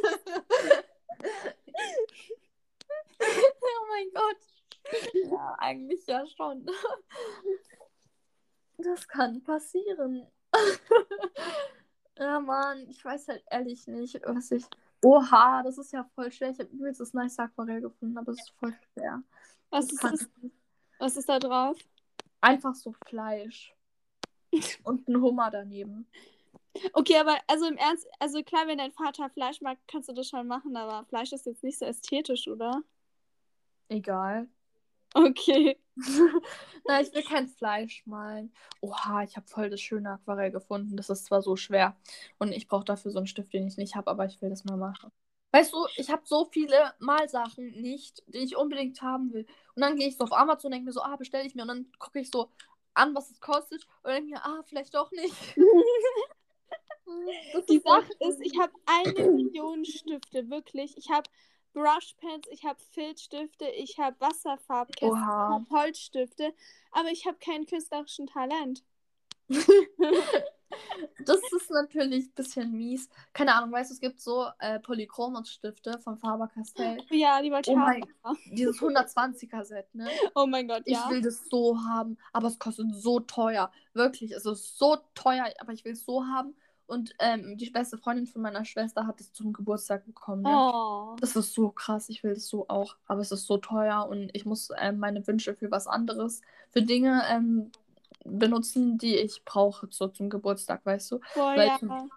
Oh mein Gott. Ja, eigentlich ja schon. Das kann passieren. ja, Mann, ich weiß halt ehrlich nicht, was ich. Oha, das ist ja voll schwer. Ich habe übrigens das nice Aquarell gefunden, aber es ist voll schwer. Was ist, das? was ist da drauf? Einfach so Fleisch. Und ein Hummer daneben. Okay, aber also im Ernst, also klar, wenn dein Vater Fleisch mag, kannst du das schon machen, aber Fleisch ist jetzt nicht so ästhetisch, oder? Egal. Okay. Nein, ich will kein Fleisch malen. Oha, ich habe voll das schöne Aquarell gefunden. Das ist zwar so schwer und ich brauche dafür so einen Stift, den ich nicht habe, aber ich will das mal machen. Weißt du, ich habe so viele Malsachen nicht, die ich unbedingt haben will. Und dann gehe ich so auf Amazon und denke mir so, ah, bestelle ich mir. Und dann gucke ich so an, was es kostet. Und denke mir, ah, vielleicht doch nicht. Die Sache ist, ich habe eine Million Stifte, wirklich. Ich habe Brushpens, ich habe Filzstifte, ich habe Wasserfarbkästen, ich habe Holzstifte, aber ich habe keinen künstlerischen Talent. das ist natürlich ein bisschen mies. Keine Ahnung, weißt du, es gibt so äh, Polychromos-Stifte von Faber-Castell. Ja, die wollte ich oh haben. Dieses 120er-Set, ne? Oh mein Gott, ja. Ich will das so haben, aber es kostet so teuer. Wirklich, es ist so teuer, aber ich will es so haben. Und ähm, die beste Freundin von meiner Schwester hat es zum Geburtstag bekommen. Ne? Oh. Das ist so krass. Ich will das so auch. Aber es ist so teuer und ich muss ähm, meine Wünsche für was anderes, für Dinge ähm, benutzen, die ich brauche so zum Geburtstag, weißt du? Boah, weil, ja.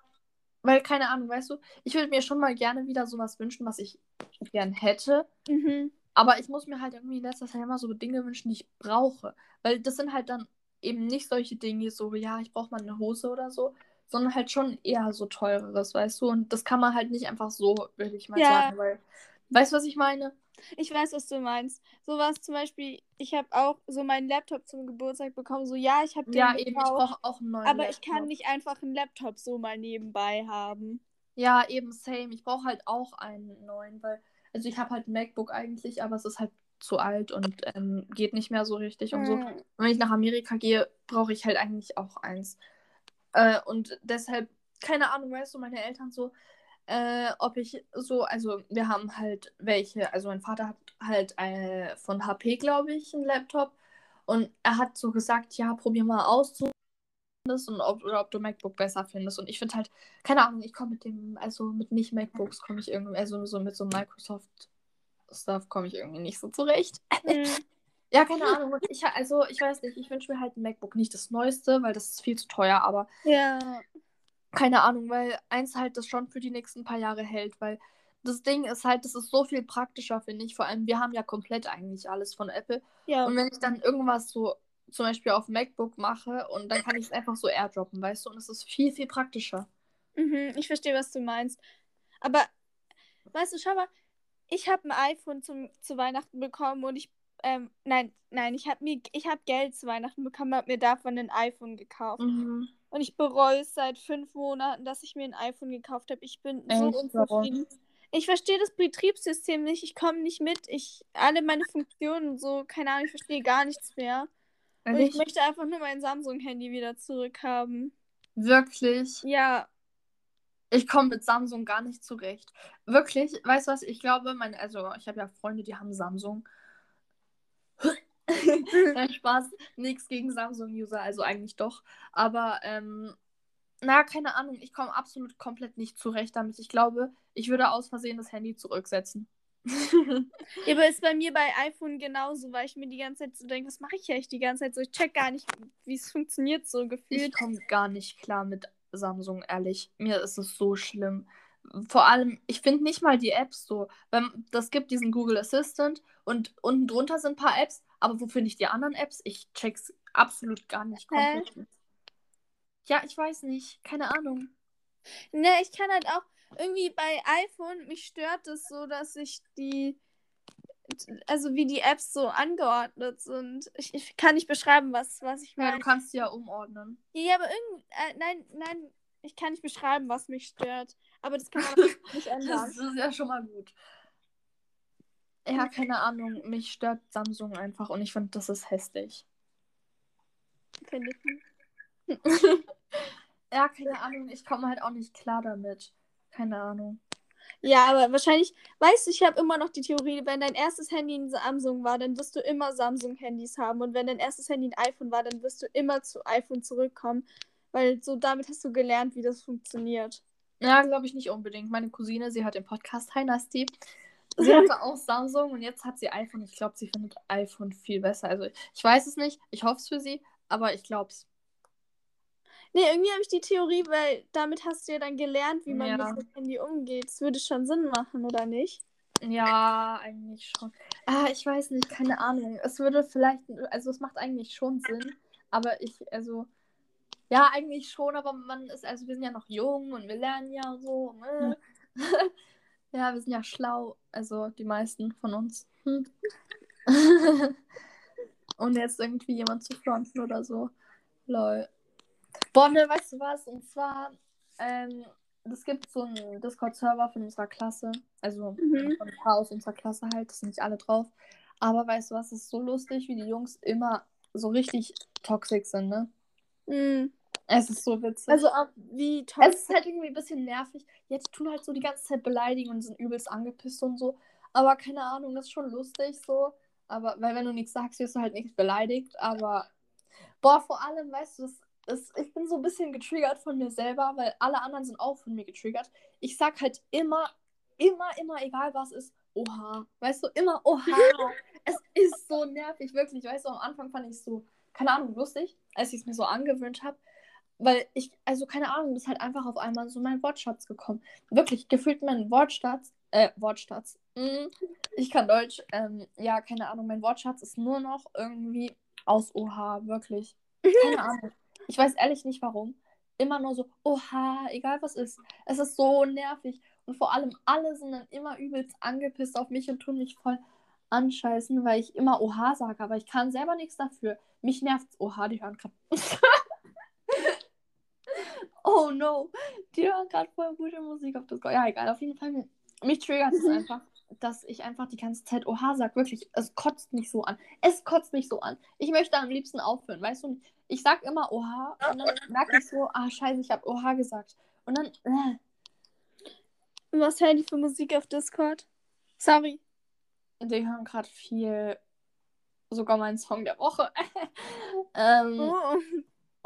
weil, keine Ahnung, weißt du, ich würde mir schon mal gerne wieder sowas wünschen, was ich gern hätte. Mhm. Aber ich muss mir halt irgendwie in letzter Zeit immer so Dinge wünschen, die ich brauche. Weil das sind halt dann eben nicht solche Dinge, so, ja, ich brauche mal eine Hose oder so, sondern halt schon eher so teureres, weißt du? Und das kann man halt nicht einfach so, würde ich mal ja. sagen, weil. Weißt du, was ich meine? Ich weiß, was du meinst. Sowas zum Beispiel, ich habe auch so meinen Laptop zum Geburtstag bekommen. So, ja, ich habe den. Ja, gekauft, eben, ich brauche auch einen neuen. Aber Laptop. ich kann nicht einfach einen Laptop so mal nebenbei haben. Ja, eben, same. Ich brauche halt auch einen neuen, weil. Also, ich habe halt ein MacBook eigentlich, aber es ist halt zu alt und ähm, geht nicht mehr so richtig und so. Und wenn ich nach Amerika gehe, brauche ich halt eigentlich auch eins. Äh, und deshalb, keine Ahnung, weißt du, meine Eltern so, äh, ob ich so, also wir haben halt welche, also mein Vater hat halt äh, von HP, glaube ich, einen Laptop. Und er hat so gesagt, ja, probier mal aus so und ob, oder ob du MacBook besser findest. Und ich finde halt, keine Ahnung, ich komme mit dem, also mit nicht MacBooks komme ich irgendwie, also so mit so Microsoft Stuff komme ich irgendwie nicht so zurecht. Mhm. Ja, keine Ahnung. Ich, also, ich weiß nicht, ich wünsche mir halt ein MacBook. Nicht das neueste, weil das ist viel zu teuer, aber. Ja. Keine Ahnung, weil eins halt das schon für die nächsten paar Jahre hält, weil das Ding ist halt, das ist so viel praktischer, finde ich. Vor allem, wir haben ja komplett eigentlich alles von Apple. Ja. Und wenn ich dann irgendwas so zum Beispiel auf MacBook mache und dann kann ich es einfach so airdroppen, weißt du? Und es ist viel, viel praktischer. Mhm, ich verstehe, was du meinst. Aber, weißt du, schau mal, ich habe ein iPhone zum, zu Weihnachten bekommen und ich ähm, nein, nein, ich habe mir, ich habe Geld zu Weihnachten bekommen, habe mir davon ein iPhone gekauft. Mhm. Und ich bereue es seit fünf Monaten, dass ich mir ein iPhone gekauft habe. Ich bin Echt? so unzufrieden. Ich verstehe das Betriebssystem nicht. Ich komme nicht mit. Ich alle meine Funktionen und so, keine Ahnung, ich verstehe gar nichts mehr. Und ich, ich möchte einfach nur mein Samsung-Handy wieder zurückhaben. Wirklich? Ja. Ich komme mit Samsung gar nicht zurecht. Wirklich, weißt du was? Ich glaube, mein, also ich habe ja Freunde, die haben Samsung. Nein, Spaß. Nichts gegen Samsung-User, also eigentlich doch. Aber, ähm, na, keine Ahnung. Ich komme absolut komplett nicht zurecht damit. Ich glaube, ich würde aus Versehen das Handy zurücksetzen. ja, aber ist bei mir bei iPhone genauso, weil ich mir die ganze Zeit so denke, was mache ich eigentlich die ganze Zeit so? Ich check gar nicht, wie es funktioniert so gefühlt. Ich komme gar nicht klar mit Samsung, ehrlich. Mir ist es so schlimm vor allem, ich finde nicht mal die Apps so. Das gibt diesen Google Assistant und unten drunter sind ein paar Apps, aber wo finde ich die anderen Apps? Ich check's absolut gar nicht komplett. Ja, ich weiß nicht. Keine Ahnung. Ne, ich kann halt auch. irgendwie bei iPhone, mich stört es so, dass ich die, also wie die Apps so angeordnet sind. Ich, ich kann nicht beschreiben, was, was ich Ja, meine. du kannst sie ja umordnen. Ja, aber irgendwie, äh, nein, nein, ich kann nicht beschreiben, was mich stört. Aber das kann man nicht ändern. Das ist ja schon mal gut. Ja, keine Ahnung. Mich stört Samsung einfach und ich finde, das ist hässlich. Finde ich. nicht. Ja, keine Ahnung. Ich komme halt auch nicht klar damit. Keine Ahnung. Ja, aber wahrscheinlich, weißt du, ich habe immer noch die Theorie, wenn dein erstes Handy ein Samsung war, dann wirst du immer Samsung-Handys haben. Und wenn dein erstes Handy ein iPhone war, dann wirst du immer zu iPhone zurückkommen. Weil so damit hast du gelernt, wie das funktioniert. Ja, glaube ich nicht unbedingt. Meine Cousine, sie hat den Podcast Hi Nasti. Sie hatte auch Samsung und jetzt hat sie iPhone. Ich glaube, sie findet iPhone viel besser. Also ich weiß es nicht. Ich hoffe es für sie, aber ich glaube es. Nee, irgendwie habe ich die Theorie, weil damit hast du ja dann gelernt, wie man Ja. mit dem Handy umgeht. Das würde schon Sinn machen, oder nicht? Ja, eigentlich schon. Ah, ich weiß nicht, keine Ahnung. Es würde vielleicht, also es macht eigentlich schon Sinn, aber ich, also, ja, eigentlich schon, aber man ist, also wir sind ja noch jung und wir lernen ja so. Ne? ja, wir sind ja schlau, also die meisten von uns. Hm. und jetzt irgendwie jemand zu fronten oder so. Lol. Boah, ne, weißt du was? Und zwar, ähm, es gibt so einen Discord-Server von unserer Klasse. Also Mhm. von ein paar aus unserer Klasse halt, das sind nicht alle drauf. Aber weißt du was, es ist so lustig, wie die Jungs immer so richtig toxisch sind, ne? Mhm. Es ist so witzig. Also, ab- wie toll. es ist halt irgendwie ein bisschen nervig. Die tun halt so die ganze Zeit beleidigen und sind übelst angepisst und so. Aber keine Ahnung, das ist schon lustig so. Aber, weil wenn du nichts sagst, wirst du halt nicht beleidigt. Aber, boah, vor allem, weißt du, das ist, ich bin so ein bisschen getriggert von mir selber, weil alle anderen sind auch von mir getriggert. Ich sag halt immer, immer, immer, egal was ist, oha. Weißt du, immer oha. es ist so nervig, wirklich. Weißt du, am Anfang fand ich es so, keine Ahnung, lustig, als ich es mir so angewöhnt habe. Weil ich, also keine Ahnung, das ist halt einfach auf einmal so mein Wortschatz gekommen. Wirklich, gefühlt mein Wortschatz, äh, Wortschatz. Mm, ich kann Deutsch, ähm, ja, keine Ahnung, mein Wortschatz ist nur noch irgendwie aus Oha, wirklich. Keine Ahnung. Ich weiß ehrlich nicht warum. Immer nur so, oha, egal was ist. Es ist so nervig. Und vor allem alle sind dann immer übelst angepisst auf mich und tun mich voll anscheißen, weil ich immer oha sage, aber ich kann selber nichts dafür. Mich nervt's. Oha, die hören gerade. oh no. Die hören gerade voll gute Musik auf das Ja, egal. Auf jeden Fall, mich triggert es einfach, dass ich einfach die ganze Zeit Oha sag. Wirklich, es kotzt mich so an. Es kotzt mich so an. Ich möchte am liebsten aufhören, weißt du? Ich sag immer Oha und dann merke ich so, ah, scheiße, ich habe Oha gesagt. Und dann, äh, Was hören die für Musik auf Discord? Sorry. die hören gerade viel, sogar meinen Song der Woche. ähm, Oh.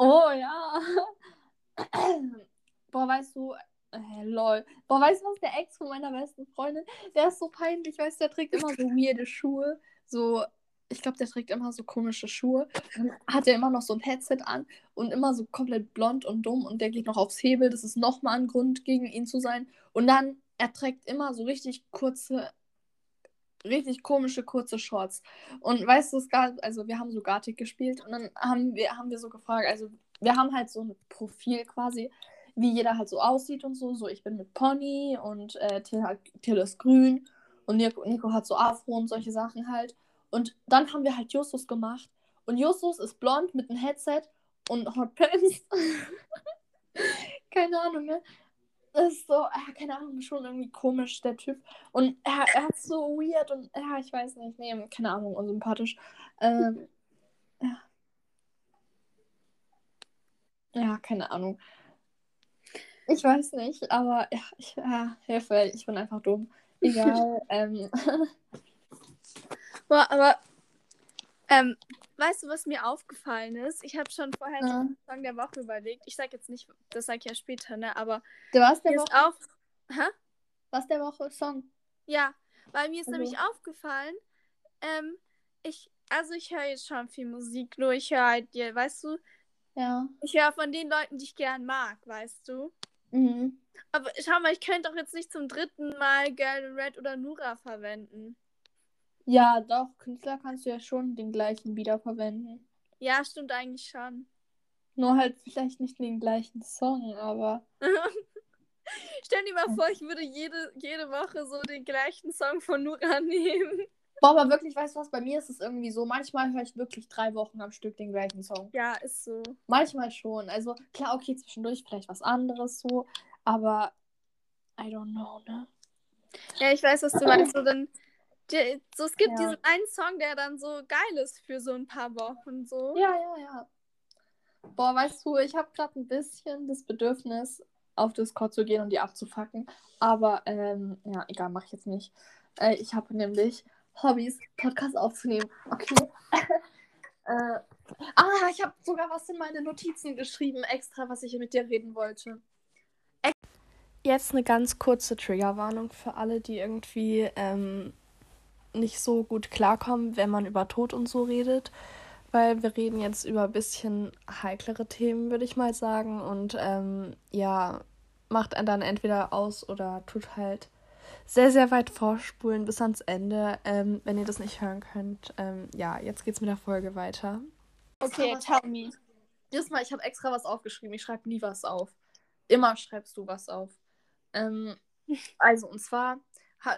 Oh ja. Boah, weißt du, äh, lol. Boah, weißt du was, der Ex von meiner besten Freundin, der ist so peinlich, weißt du, der trägt immer so weirde Schuhe. So, ich glaube, der trägt immer so komische Schuhe. Dann hat er immer noch so ein Headset an und immer so komplett blond und dumm und der geht noch aufs Hebel. Das ist nochmal ein Grund, gegen ihn zu sein. Und dann, er trägt immer so richtig kurze, richtig komische kurze Shorts. Und weißt du, es gab, also wir haben so Gartic gespielt und dann haben wir, haben wir so gefragt, also wir haben halt so ein Profil quasi, wie jeder halt so aussieht und so. So, ich bin mit Pony und äh, Till, ist grün und Nico, Nico hat so Afro und solche Sachen halt. Und dann haben wir halt Justus gemacht. Und Justus ist blond mit einem Headset und Hot Pants. keine Ahnung, ne? Das ist so, ah, keine Ahnung, schon irgendwie komisch, der Typ. Und er, er ist so weird und ja, ich weiß nicht, nee, keine Ahnung, unsympathisch. Ähm, Ja, keine Ahnung. Ich weiß nicht, aber ja, ich, ja, Hilfe, ich bin einfach dumm. Egal. ähm, Boah, aber ähm, weißt du, was mir aufgefallen ist? Ich habe schon vorher Ja. den Song der Woche überlegt. Ich sag jetzt nicht, das sag ich ja später, ne? Aber der was der Woche? auf. Hä? Was der Woche? Song. Ja, weil mir ist Also- nämlich aufgefallen, ähm, ich, also ich höre jetzt schon viel Musik, nur ich höre halt, dir, weißt du, Ja. ich höre von den Leuten, die ich gern mag, weißt du. Mhm. Aber schau mal, ich könnte doch jetzt nicht zum dritten Mal Girl Red oder Nura verwenden. Ja, doch, Künstler kannst du ja schon den gleichen wiederverwenden. Ja, stimmt eigentlich schon. Nur halt vielleicht nicht den gleichen Song, aber. Stell dir mal vor, ich würde jede, jede Woche so den gleichen Song von Nura nehmen. Boah, aber wirklich, weißt du was? Bei mir ist es irgendwie so, manchmal höre ich wirklich drei Wochen am Stück den gleichen Song. Ja, ist so. Manchmal schon. Also klar, okay, zwischendurch vielleicht was anderes so, aber I don't know, ne? Ja, ich weiß, was du meinst. So, dann, so, es gibt Ja. diesen einen Song, der dann so geil ist für so ein paar Wochen. So. Ja, ja, ja. Boah, weißt du, ich habe gerade ein bisschen das Bedürfnis, auf Discord zu gehen und die abzufacken. Aber, ähm, ja, egal, mache ich jetzt nicht. Äh, ich habe nämlich Hobbys, Podcast aufzunehmen. Okay. äh, ah, ich habe sogar was in meine Notizen geschrieben, extra, was ich mit dir reden wollte. Jetzt eine ganz kurze Triggerwarnung für alle, die irgendwie ähm, nicht so gut klarkommen, wenn man über Tod und so redet. Weil wir reden jetzt über ein bisschen heiklere Themen, würde ich mal sagen. Und ähm, ja, macht dann entweder aus oder tut halt sehr, sehr weit vorspulen bis ans Ende, ähm, wenn ihr das nicht hören könnt. Ähm, ja, jetzt geht's mit der Folge weiter. Okay, tell me. Diesmal, ich habe extra was aufgeschrieben. Ich schreibe nie was auf. Immer schreibst du was auf. Ähm, also, und zwar,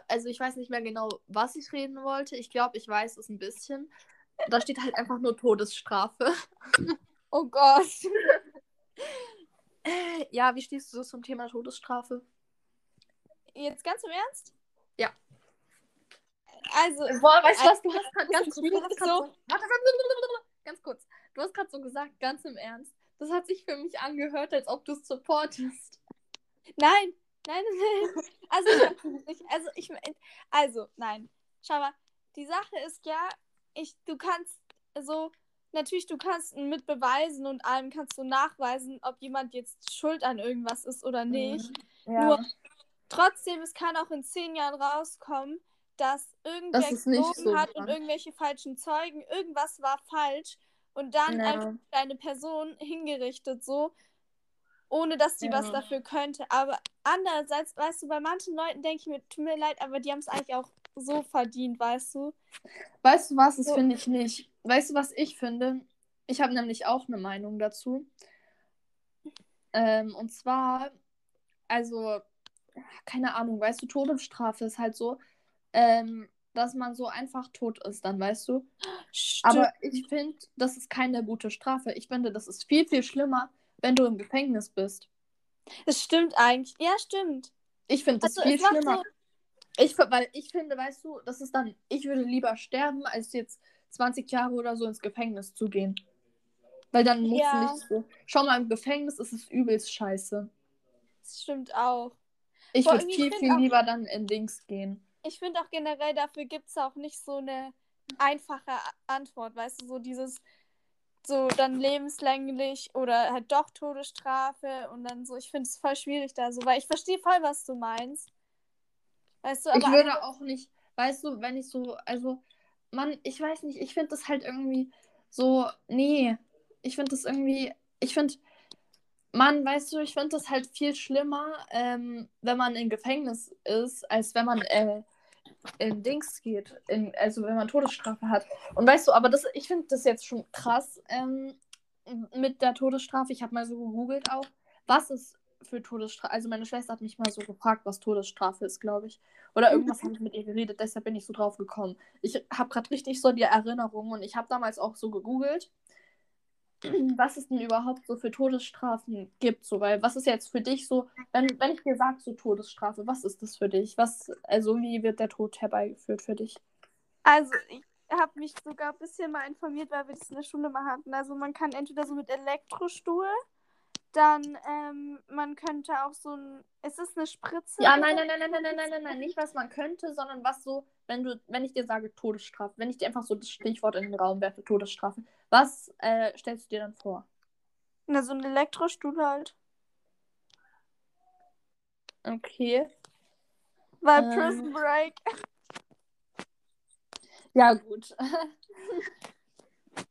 also ich weiß nicht mehr genau, was ich reden wollte. Ich glaube, ich weiß es ein bisschen. Da steht halt einfach nur Todesstrafe. Oh Gott. Äh, ja, wie stehst du so zum Thema Todesstrafe? Jetzt ganz im Ernst? Ja. Also, Boah, weißt du was? Du hast gerade ganz so- ganz kurz. Du hast gerade so gesagt, ganz im Ernst. Das hat sich für mich angehört, als ob du es supportest. nein, nein, nein. Also, ich, also, ich, mein- also, nein. Schau mal, die Sache ist ja, ich, du kannst so, natürlich, du kannst mit Beweisen und allem kannst du nachweisen, ob jemand jetzt schuld an irgendwas ist oder nicht. Ja. Nur- Trotzdem, es kann auch in zehn Jahren rauskommen, dass irgendwer Das gelogen so hat und irgendwelche falschen Zeugen, irgendwas war falsch und dann Ja. einfach eine Person hingerichtet, so, ohne dass die was Ja. dafür könnte. Aber andererseits, weißt du, bei manchen Leuten denke ich mir, tut mir leid, aber die haben es eigentlich auch so verdient, weißt du? Weißt du was? Das So. finde ich nicht. Weißt du, was ich finde? Ich habe nämlich auch eine Meinung dazu. Ähm, und zwar, also, keine Ahnung, weißt du, Todesstrafe ist halt so, ähm, dass man so einfach tot ist, dann weißt du. Aber ich finde, das ist keine gute Strafe. Ich finde, das ist viel, viel schlimmer, wenn du im Gefängnis bist. es stimmt eigentlich. Ja, stimmt. Ich finde das Also, viel schlimmer. so, Ich, weil ich finde, weißt du, das ist dann, ich würde lieber sterben, als jetzt 20 Jahre oder so ins Gefängnis zu gehen. Weil dann musst Ja. du nicht so. Schau mal, im Gefängnis ist es übelst scheiße. es stimmt auch. Ich würde viel, viel auch- lieber dann in Dings gehen. ich finde auch generell, dafür gibt es auch nicht so eine einfache Antwort, weißt du, so dieses, so dann lebenslänglich oder halt doch Todesstrafe und dann so, ich finde es voll schwierig da so, weil ich verstehe voll, was du meinst. Weißt du, aber ich würde auch nicht, weißt du, wenn ich so, also, Mann, ich weiß nicht, ich finde das halt irgendwie so, nee, ich finde das irgendwie, ich finde, Mann, weißt du, ich finde das halt viel schlimmer, ähm, wenn man im Gefängnis ist, als wenn man äh, in Dings geht, in, also wenn man Todesstrafe hat. Und weißt du, aber das, ich finde das jetzt schon krass ähm, mit der Todesstrafe. Ich habe mal so gegoogelt auch, was ist für Todesstrafe. Also meine Schwester hat mich mal so gefragt, was Todesstrafe ist, glaube ich. Oder irgendwas habe ich mit ihr geredet, deshalb bin ich so drauf gekommen. Ich habe gerade richtig so die Erinnerung und ich habe damals auch so gegoogelt, was es denn überhaupt so für Todesstrafen gibt. So, weil was ist jetzt für dich so, wenn, wenn ich dir sage, so Todesstrafe, was ist das für dich? Was, also wie wird der Tod herbeigeführt für dich? Also, ich habe mich sogar ein bisschen mal informiert, weil wir das in der Schule mal hatten. Also, man kann entweder so mit Elektrostuhl, dann, ähm, man könnte auch so ein. Ist es eine Spritze? Ja, nein, nein, nein, nein, nein, nein, nein, nein, nein, nicht was man könnte, sondern was so, wenn du, wenn ich dir sage Todesstrafe, wenn ich dir einfach so das Stichwort in den Raum werfe, Todesstrafe, was äh, stellst du dir dann vor? Na, so ein Elektrostuhl halt. Okay. Weil Ähm. Prison Break. Ja, gut.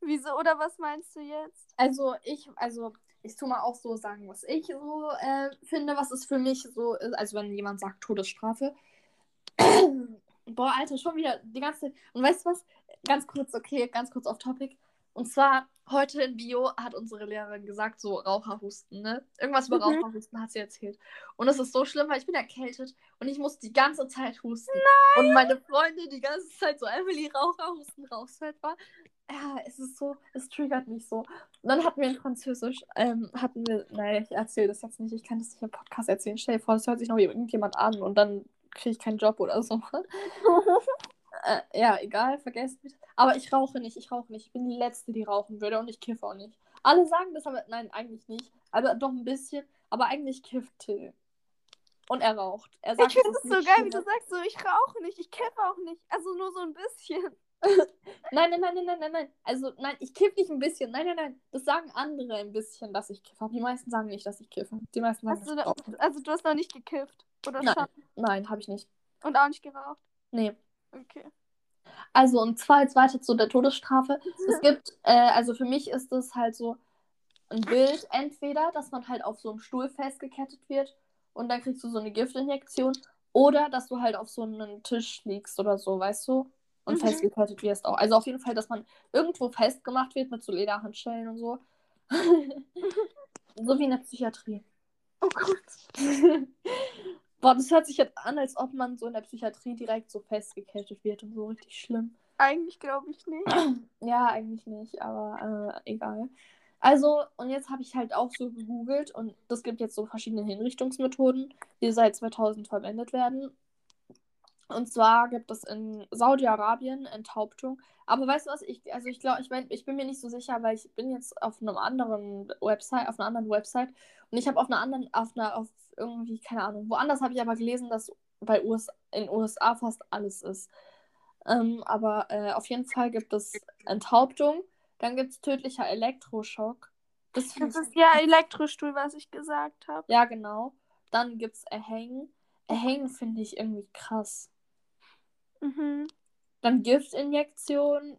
Wieso? Oder was meinst du jetzt? Also ich, also ich tu mal auch so sagen, was ich so äh, finde, was es für mich so ist. Also wenn jemand sagt Todesstrafe. Boah, Alter, schon wieder die ganze Und weißt du was? Ganz kurz, okay, ganz kurz off topic. Und zwar, heute in Bio hat unsere Lehrerin gesagt, so Raucherhusten, ne? Irgendwas über Mhm. Raucherhusten hat sie erzählt. Und es ist so schlimm, weil ich bin erkältet und ich muss die ganze Zeit husten. Nein! Und meine Freunde die ganze Zeit so, Emily, Raucherhusten rausfällt war. Ja, es ist so, es triggert mich so. Und dann hatten wir in Französisch, ähm, hatten wir, nein, ich erzähle das jetzt nicht, ich kann das nicht im Podcast erzählen. Stell dir vor, das hört sich noch irgendjemand an und dann kriege ich keinen Job oder so. Äh, ja, egal, vergesst mich. Aber ich rauche nicht, ich rauche nicht. Ich bin die Letzte, die rauchen würde und ich kiffe auch nicht. Alle sagen das, aber nein, eigentlich nicht. Aber doch ein bisschen. Aber eigentlich kifft Till. Und er raucht. Er sagt, Ich finde es so geil, wie schlimm. du sagst, so ich rauche nicht, ich kiffe auch nicht. Also nur so ein bisschen. Nein, nein, nein, nein, nein, nein, nein. Also, nein, ich kiffe nicht ein bisschen. Nein, nein, nein. Das sagen andere ein bisschen, dass ich kiffe. Aber die meisten sagen nicht, dass ich kiffe. Die meisten sagen, Hast du da, also du hast noch nicht gekifft. Oder Nein. schon? Nein, habe ich nicht. Und auch nicht geraucht. Nee. Okay. Also, und zwar jetzt weiter zu der Todesstrafe. Es gibt, äh, also für mich ist es halt so ein Bild, entweder, dass man halt auf so einem Stuhl festgekettet wird und dann kriegst du so eine Giftinjektion, oder dass du halt auf so einem Tisch liegst oder so, weißt du? Und Mhm. festgekettet wirst auch. Also auf jeden Fall, dass man irgendwo festgemacht wird mit so Lederhandschellen und so. so wie in der Psychiatrie. Oh Gott. Boah, das hört sich jetzt an, als ob man so in der Psychiatrie direkt so festgekettet wird und so richtig schlimm. Eigentlich glaube ich nicht. Ja, eigentlich nicht, aber äh, egal. Also, und jetzt habe ich halt auch so gegoogelt und es gibt jetzt so verschiedene Hinrichtungsmethoden, die seit 2000 verwendet werden. Und zwar gibt es in Saudi-Arabien Enthauptung. Aber weißt du was? Ich, also ich glaube, ich, mein, ich bin mir nicht so sicher, weil ich bin jetzt auf einem anderen Website, auf einer anderen Website und ich habe auf einer anderen, auf einer, auf irgendwie, keine Ahnung, woanders habe ich aber gelesen, dass bei US, in USA fast alles ist. Ähm, aber äh, auf jeden Fall gibt es Enthauptung, dann gibt es tödlicher Elektroschock. Das Das ist ja Elektrostuhl, was ich gesagt habe. ja, genau. Dann gibt es Erhängen. Erhängen finde ich irgendwie krass. Mhm. Dann Giftinjektion.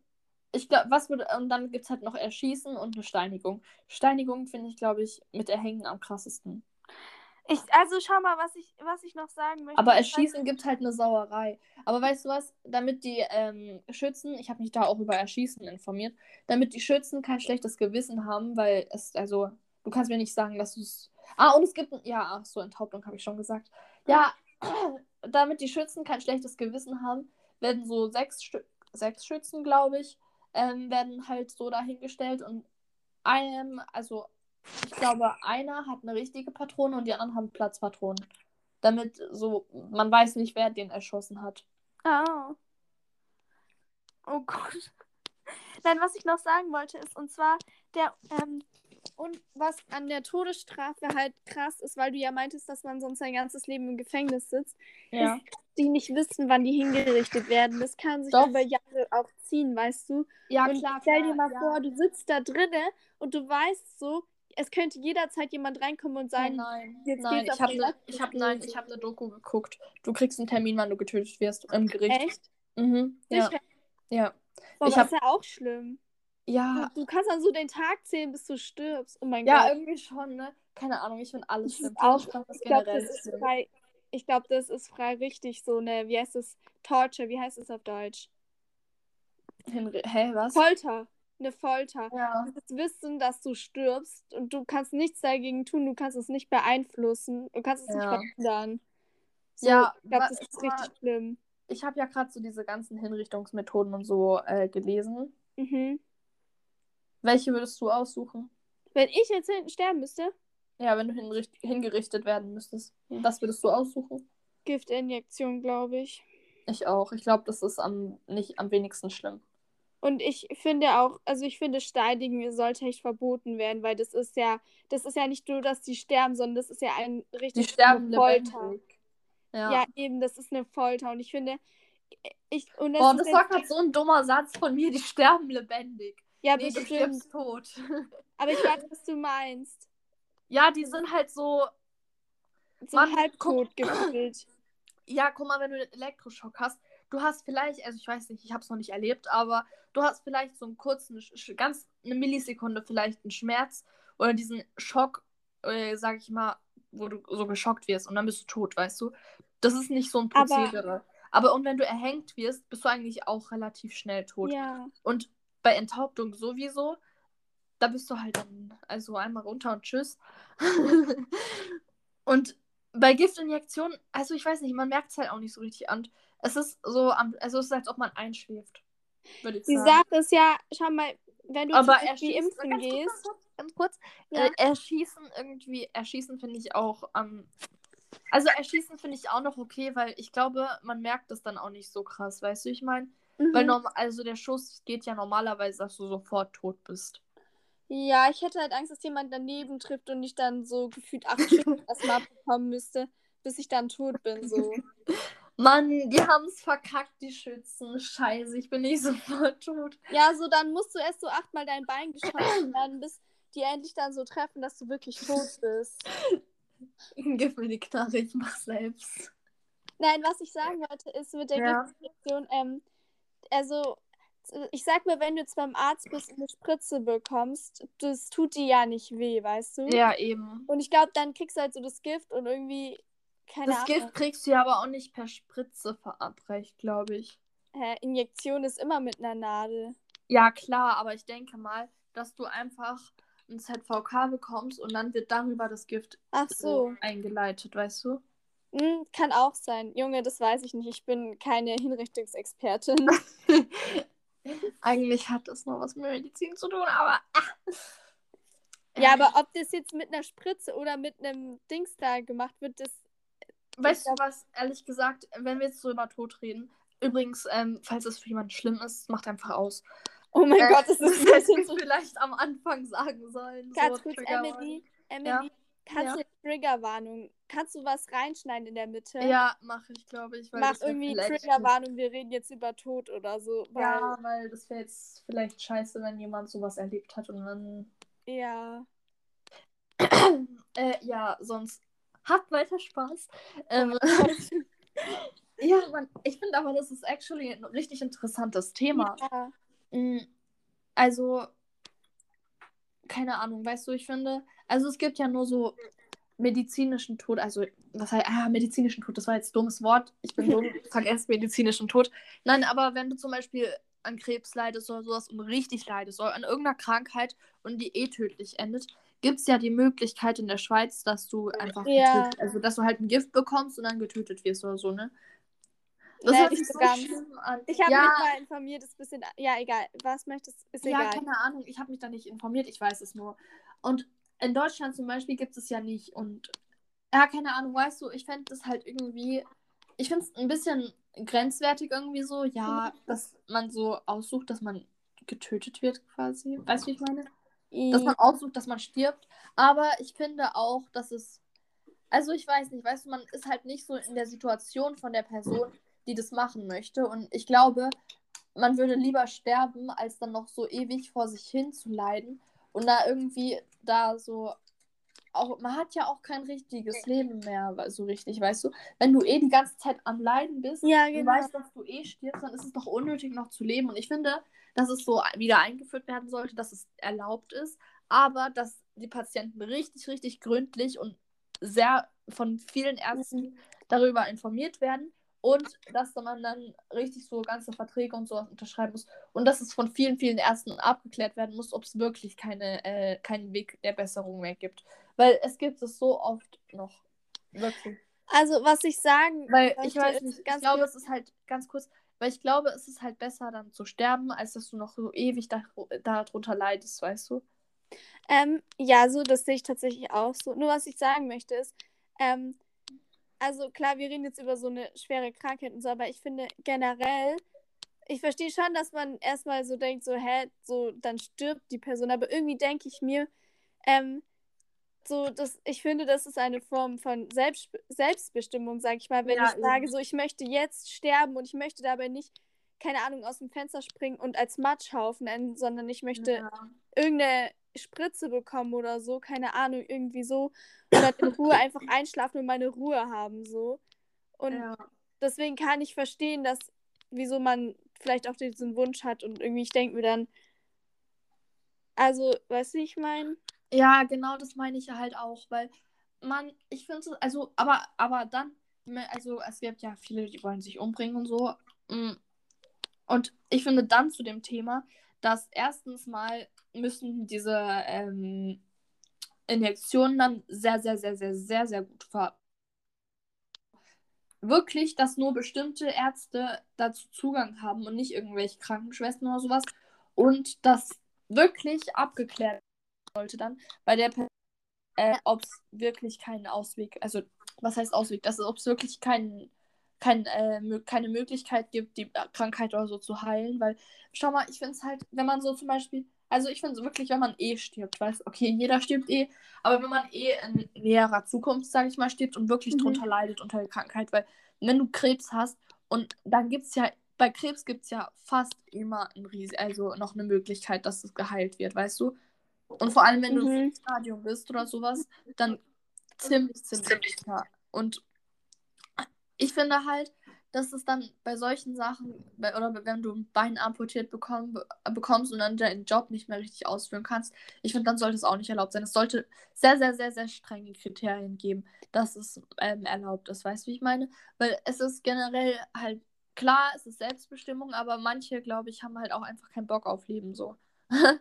Ich glaube, was würde. Und dann gibt es halt noch Erschießen und eine Steinigung. Steinigung finde ich, glaube ich, mit Erhängen am krassesten. Ich, also schau mal, was ich, was ich noch sagen möchte. Aber weiß- Erschießen gibt halt eine Sauerei. Aber weißt du was? Damit die ähm, Schützen, ich habe mich da auch über Erschießen informiert, damit die Schützen kein schlechtes Gewissen haben, weil es, also, du kannst mir nicht sagen, dass du es. Ah, und es gibt, ja, ach so, Enthauptung habe ich schon gesagt. Ja, damit die Schützen kein schlechtes Gewissen haben, werden so sechs, Stü sechs Schützen, glaube ich, ähm, werden halt so dahingestellt und einem, also ich glaube, einer hat eine richtige Patrone und die anderen haben Platzpatronen. Damit so, man weiß nicht, wer den erschossen hat. Ah. Oh Gott. Nein, was ich noch sagen wollte ist, und zwar der, ähm, und was an der Todesstrafe halt krass ist, weil du ja meintest, dass man sonst sein ganzes Leben im Gefängnis sitzt, Ja. ist, die nicht wissen, wann die hingerichtet werden. Das kann sich Doch. über Jahre auch ziehen, weißt du? Ja, und klar. stell dir mal ja. vor, du sitzt da drinne und du weißt so, es könnte jederzeit jemand reinkommen und sagen, nein, jetzt nein. geht's Ich habe ne, ich hab, nein, ich hab eine Doku geguckt. Du kriegst einen Termin, wann du getötet wirst im Gericht. echt? Mhm. Ja. Sicher? Ja. Boah, Ich das hab- ist ja auch schlimm. Ja, Du, du kannst dann so den Tag zählen, bis du stirbst. Oh mein ja, Gott. irgendwie schon, ne? Keine Ahnung, ich finde alles Das schlimm. auch- Ich glaube, generell das ist frei. Ich glaube, das ist frei richtig so eine, wie heißt es? Torture, wie heißt es auf Deutsch? Henry, hä, was? Folter. Eine Folter. Ja. Das Wissen, dass du stirbst und du kannst nichts dagegen tun, du kannst es nicht beeinflussen, du kannst es Ja. nicht verhindern. So, Ja, ich glaube, das ist mal, richtig schlimm. Ich habe ja gerade so diese ganzen Hinrichtungsmethoden und so äh, gelesen. Mhm. Welche würdest du aussuchen? Wenn ich jetzt hinten sterben müsste, Ja, wenn du hingerichtet werden müsstest. Was würdest du aussuchen? Giftinjektion, glaube ich. Ich auch. Ich glaube, das ist am, nicht am wenigsten schlimm. Und ich finde auch, also ich finde Steinigen sollte echt verboten werden, weil das ist ja, das ist ja nicht nur, dass die sterben, sondern das ist ja ein Die richtig Folter. lebendig. Ja. Ja. eben, das ist eine Folter. Und ich finde, ich, und das Boah, ist das war gerade so ein dummer Satz von mir. Die sterben lebendig. Ja, nee, du bestimmt. stirbst tot. Aber ich weiß, was du meinst. ja, die sind halt so. So Mann, halbtot gefühlt. Ja, guck mal, wenn du den Elektroschock hast, du hast vielleicht, also ich weiß nicht, ich habe es noch nicht erlebt, aber du hast vielleicht so einen kurzen, ganz eine Millisekunde vielleicht einen Schmerz oder diesen Schock, äh, sag ich mal, wo du so geschockt wirst und dann bist du tot, weißt du? Das ist nicht so ein Aber- Prozedere. Aber, und wenn du erhängt wirst, bist du eigentlich auch relativ schnell tot. Ja. Und bei Enthauptung sowieso. Da bist du halt dann, also einmal runter und tschüss. und bei Giftinjektionen, also ich weiß nicht, man merkt es halt auch nicht so richtig an. Es ist so, also es ist, als ob man einschläft. Würde ich Die sagen. Sache ist ja, schau mal, wenn du Aber irgendwie impfen ganz gehst. Kurz, ganz kurz. Ja. Äh, erschießen irgendwie, erschießen finde ich auch ähm, also erschießen finde ich auch noch okay, weil ich glaube, man merkt das dann auch nicht so krass, weißt du, ich meine? Mhm. Weil norm also der Schuss geht ja normalerweise, dass du sofort tot bist. Ja, ich hätte halt Angst, dass jemand daneben trifft und ich dann so gefühlt acht Stunden erstmal bekommen müsste, bis ich dann tot bin. So. Mann, die haben es verkackt, die Schützen. Scheiße, ich bin nicht sofort tot. Ja, so dann musst du erst so achtmal dein Bein geschossen werden, bis die endlich dann so treffen, dass du wirklich tot bist. Gib mir die Knarre, ich mach selbst. Nein, was ich sagen wollte, ist mit der ja. Ähm, also ich sag mir, wenn du jetzt beim Arzt bist und eine Spritze bekommst, das tut dir ja nicht weh, weißt du? Ja, eben. Und ich glaube, dann kriegst du halt so das Gift und irgendwie, keine das Ahnung. Das Gift kriegst du ja aber auch nicht per Spritze verabreicht, glaube ich. Hä, Injektion ist immer mit einer Nadel. Ja, klar, aber ich denke mal, dass du einfach ein ZVK bekommst und dann wird darüber das Gift Ach so. eingeleitet, weißt du? Hm, kann auch sein. Junge, das weiß ich nicht. Ich bin keine Hinrichtungsexpertin. Eigentlich hat das noch was mit Medizin zu tun, aber. Ah. Ja, aber ob das jetzt mit einer Spritze oder mit einem Dings da gemacht wird, das. Weißt du was, ehrlich gesagt, wenn wir jetzt so über Tod reden, übrigens, ähm, falls es für jemanden schlimm ist, macht einfach aus. Oh mein äh, Gott, das ist das hätte ich vielleicht am Anfang sagen sollen. Ganz so, kurz, Emily, Emily, ja? Kannst ja. du Triggerwarnung, kannst du was reinschneiden in der Mitte? Ja, mache ich, glaube ich. Mach irgendwie Triggerwarnung, wir reden jetzt über Tod oder so. Weil... Ja, weil das wäre jetzt vielleicht scheiße, wenn jemand sowas erlebt hat und dann. Ja. äh, ja, sonst habt weiter Spaß. Ähm, ja, man, ich finde aber, das ist actually ein richtig interessantes Thema. Ja. Mm, also, keine Ahnung, weißt du, ich finde, also es gibt ja nur so medizinischen Tod, also, was heißt, ah, medizinischen Tod, das war jetzt ein dummes Wort, ich bin dumm, vergesst medizinischen Tod. Nein, aber wenn du zum Beispiel an Krebs leidest oder sowas und richtig leidest oder an irgendeiner Krankheit und die eh tödlich endet, gibt es ja die Möglichkeit in der Schweiz, dass du einfach ja. getötet, also dass du halt ein Gift bekommst und dann getötet wirst oder so, ne? Das nee, nicht so ganz. Ich habe ja. mich mal informiert, ist ein bisschen. Ja, egal. Was möchtest ist egal. Ja, keine Ahnung. Ich habe mich da nicht informiert, ich weiß es nur. Und in Deutschland zum Beispiel gibt es ja nicht. Und ja, keine Ahnung, weißt du, ich fände das halt irgendwie. Ich finde es ein bisschen grenzwertig irgendwie so, ja, dass man so aussucht, dass man getötet wird quasi. Weißt du, wie ich meine? Dass man aussucht, dass man stirbt. Aber ich finde auch, dass es. Also ich weiß nicht, weißt du, man ist halt nicht so in der Situation von der Person, die das machen möchte. Und ich glaube, man würde lieber sterben, als dann noch so ewig vor sich hin zu leiden und da irgendwie da so auch, man hat ja auch kein richtiges Leben mehr, so richtig, weißt du? Wenn du eh die ganze Zeit am Leiden bist ja, genau. und weißt, dass du eh stirbst, dann ist es doch unnötig, noch zu leben. Und ich finde, dass es so wieder eingeführt werden sollte, dass es erlaubt ist, aber dass die Patienten richtig, richtig gründlich und sehr von vielen Ärzten mhm. darüber informiert werden und dass man dann richtig so ganze Verträge und sowas unterschreiben muss und dass es von vielen, vielen Ärzten abgeklärt werden muss, ob es wirklich keine, äh, keinen Weg der Besserung mehr gibt. Weil es gibt es so oft noch. Wirklich. Also, was ich sagen Weil ich weiß nicht, ich glaube, es ist halt ganz kurz, weil ich glaube, es ist halt besser dann zu sterben, als dass du noch so ewig darunter da leidest, weißt du? Ähm, ja, so, das sehe ich tatsächlich auch so. Nur was ich sagen möchte ist, ähm, also klar, wir reden jetzt über so eine schwere Krankheit und so, aber ich finde generell, ich verstehe schon, dass man erstmal so denkt, so, hä, so, dann stirbt die Person, aber irgendwie denke ich mir, ähm, so, das, ich finde, das ist eine Form von Selbst, Selbstbestimmung, sag ich mal, wenn ja, ich sage, so, ich möchte jetzt sterben und ich möchte dabei nicht, keine Ahnung, aus dem Fenster springen und als Matschhaufen enden, sondern ich möchte ja. irgendeine Spritze bekommen oder so, keine Ahnung, irgendwie so. Und dann in Ruhe einfach einschlafen und meine Ruhe haben, so. Und ja. deswegen kann ich verstehen, dass, wieso man vielleicht auch diesen Wunsch hat und irgendwie, ich denke mir dann, also, weißt du, wie ich meine? Ja, genau, das meine ich halt auch, weil man, ich finde es, also, aber, aber dann, also, es gibt ja viele, die wollen sich umbringen und so. Mm. Und ich finde dann zu dem Thema, dass erstens mal müssen diese ähm, Injektionen dann sehr, sehr, sehr, sehr, sehr, sehr gut ver wirklich, dass nur bestimmte Ärzte dazu Zugang haben und nicht irgendwelche Krankenschwestern oder sowas. Und das wirklich abgeklärt sollte dann bei der Person, äh, ob es wirklich keinen Ausweg, also was heißt Ausweg, dass ob es wirklich keinen kein, äh, keine Möglichkeit gibt, die Krankheit oder so zu heilen, weil, schau mal, ich finde es halt, wenn man so zum Beispiel, also ich finde es wirklich, wenn man eh stirbt, weißt okay, jeder stirbt eh, aber wenn man eh in näherer Zukunft, sage ich mal, stirbt und wirklich mhm. drunter leidet unter der Krankheit, weil wenn du Krebs hast und dann gibt es ja, bei Krebs gibt es ja fast immer ein Ries also noch eine Möglichkeit, dass es geheilt wird, weißt du? Und vor allem, wenn mhm. du im Stadium bist oder sowas, dann ziemlich, ziemlich, ziemlich. Ja. Und ich finde halt, dass es dann bei solchen Sachen, bei, oder wenn du ein Bein amputiert bekomm, bekommst und dann deinen Job nicht mehr richtig ausführen kannst, ich finde, dann sollte es auch nicht erlaubt sein. Es sollte sehr, sehr, sehr, sehr strenge Kriterien geben, dass es ähm, erlaubt ist. Weißt du, wie ich meine? Weil es ist generell halt klar, es ist Selbstbestimmung, aber manche, glaube ich, haben halt auch einfach keinen Bock auf Leben so.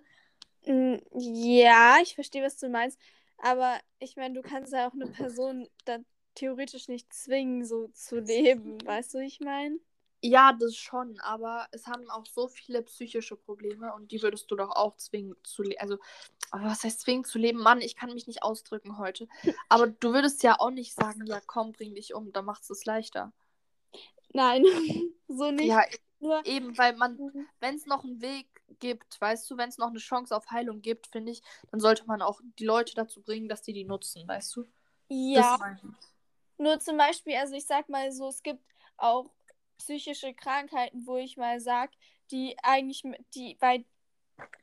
Mm, ja, ich verstehe, was du meinst. Aber ich meine, du kannst ja auch eine Person da theoretisch nicht zwingen, so zu leben. Weißt du, wie ich meine? Ja, das schon, aber es haben auch so viele psychische Probleme und die würdest du doch auch zwingen zu leben. Also, was heißt zwingen zu leben? Mann, ich kann mich nicht ausdrücken heute. Aber du würdest ja auch nicht sagen, ja komm, bring dich um, dann macht es leichter. Nein, so nicht. Ja, Nur... eben, weil man, mhm. wenn es noch einen Weg gibt, weißt du, wenn es noch eine Chance auf Heilung gibt, finde ich, dann sollte man auch die Leute dazu bringen, dass die die nutzen, weißt du? Ja. Nur zum Beispiel, also ich sag mal so, es gibt auch psychische Krankheiten, wo ich mal sag, die eigentlich, die, weil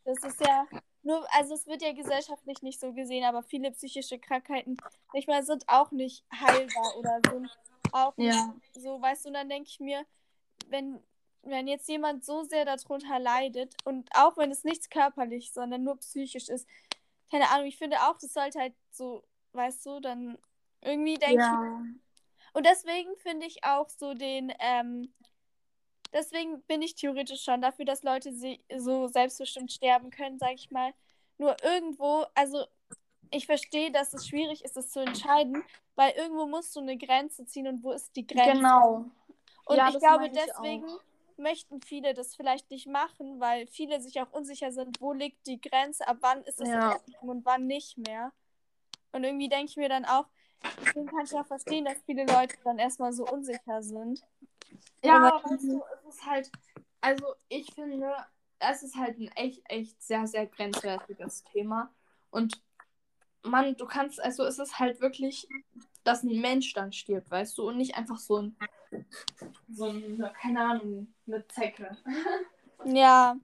das ist ja nur, also es wird ja gesellschaftlich nicht so gesehen, aber viele psychische Krankheiten nicht mal sind auch nicht heilbar oder sind auch nicht ja. so, weißt du, und dann denke ich mir, wenn, wenn jetzt jemand so sehr darunter leidet und auch wenn es nichts körperlich, sondern nur psychisch ist, keine Ahnung, ich finde auch, das sollte halt so, weißt du, dann irgendwie denke ja. ich. Und deswegen finde ich auch so den, ähm, deswegen bin ich theoretisch schon dafür, dass Leute sie so selbstbestimmt sterben können, sage ich mal. Nur irgendwo, also ich verstehe, dass es schwierig ist, es zu entscheiden, weil irgendwo musst du eine Grenze ziehen und wo ist die Grenze? Genau. Und ja, ich glaube, deswegen auch. möchten viele das vielleicht nicht machen, weil viele sich auch unsicher sind, wo liegt die Grenze, ab wann ist es ja. und wann nicht mehr. Und irgendwie denke ich mir dann auch, Deswegen kann ich auch verstehen, dass viele Leute dann erstmal so unsicher sind. Ja, weißt du, es ist halt, also ich finde, es ist halt ein echt, echt sehr, sehr grenzwertiges Thema. Und man, du kannst, also es ist halt wirklich, dass ein Mensch dann stirbt, weißt du, und nicht einfach so ein, so ein, keine Ahnung, eine Zecke. Ja.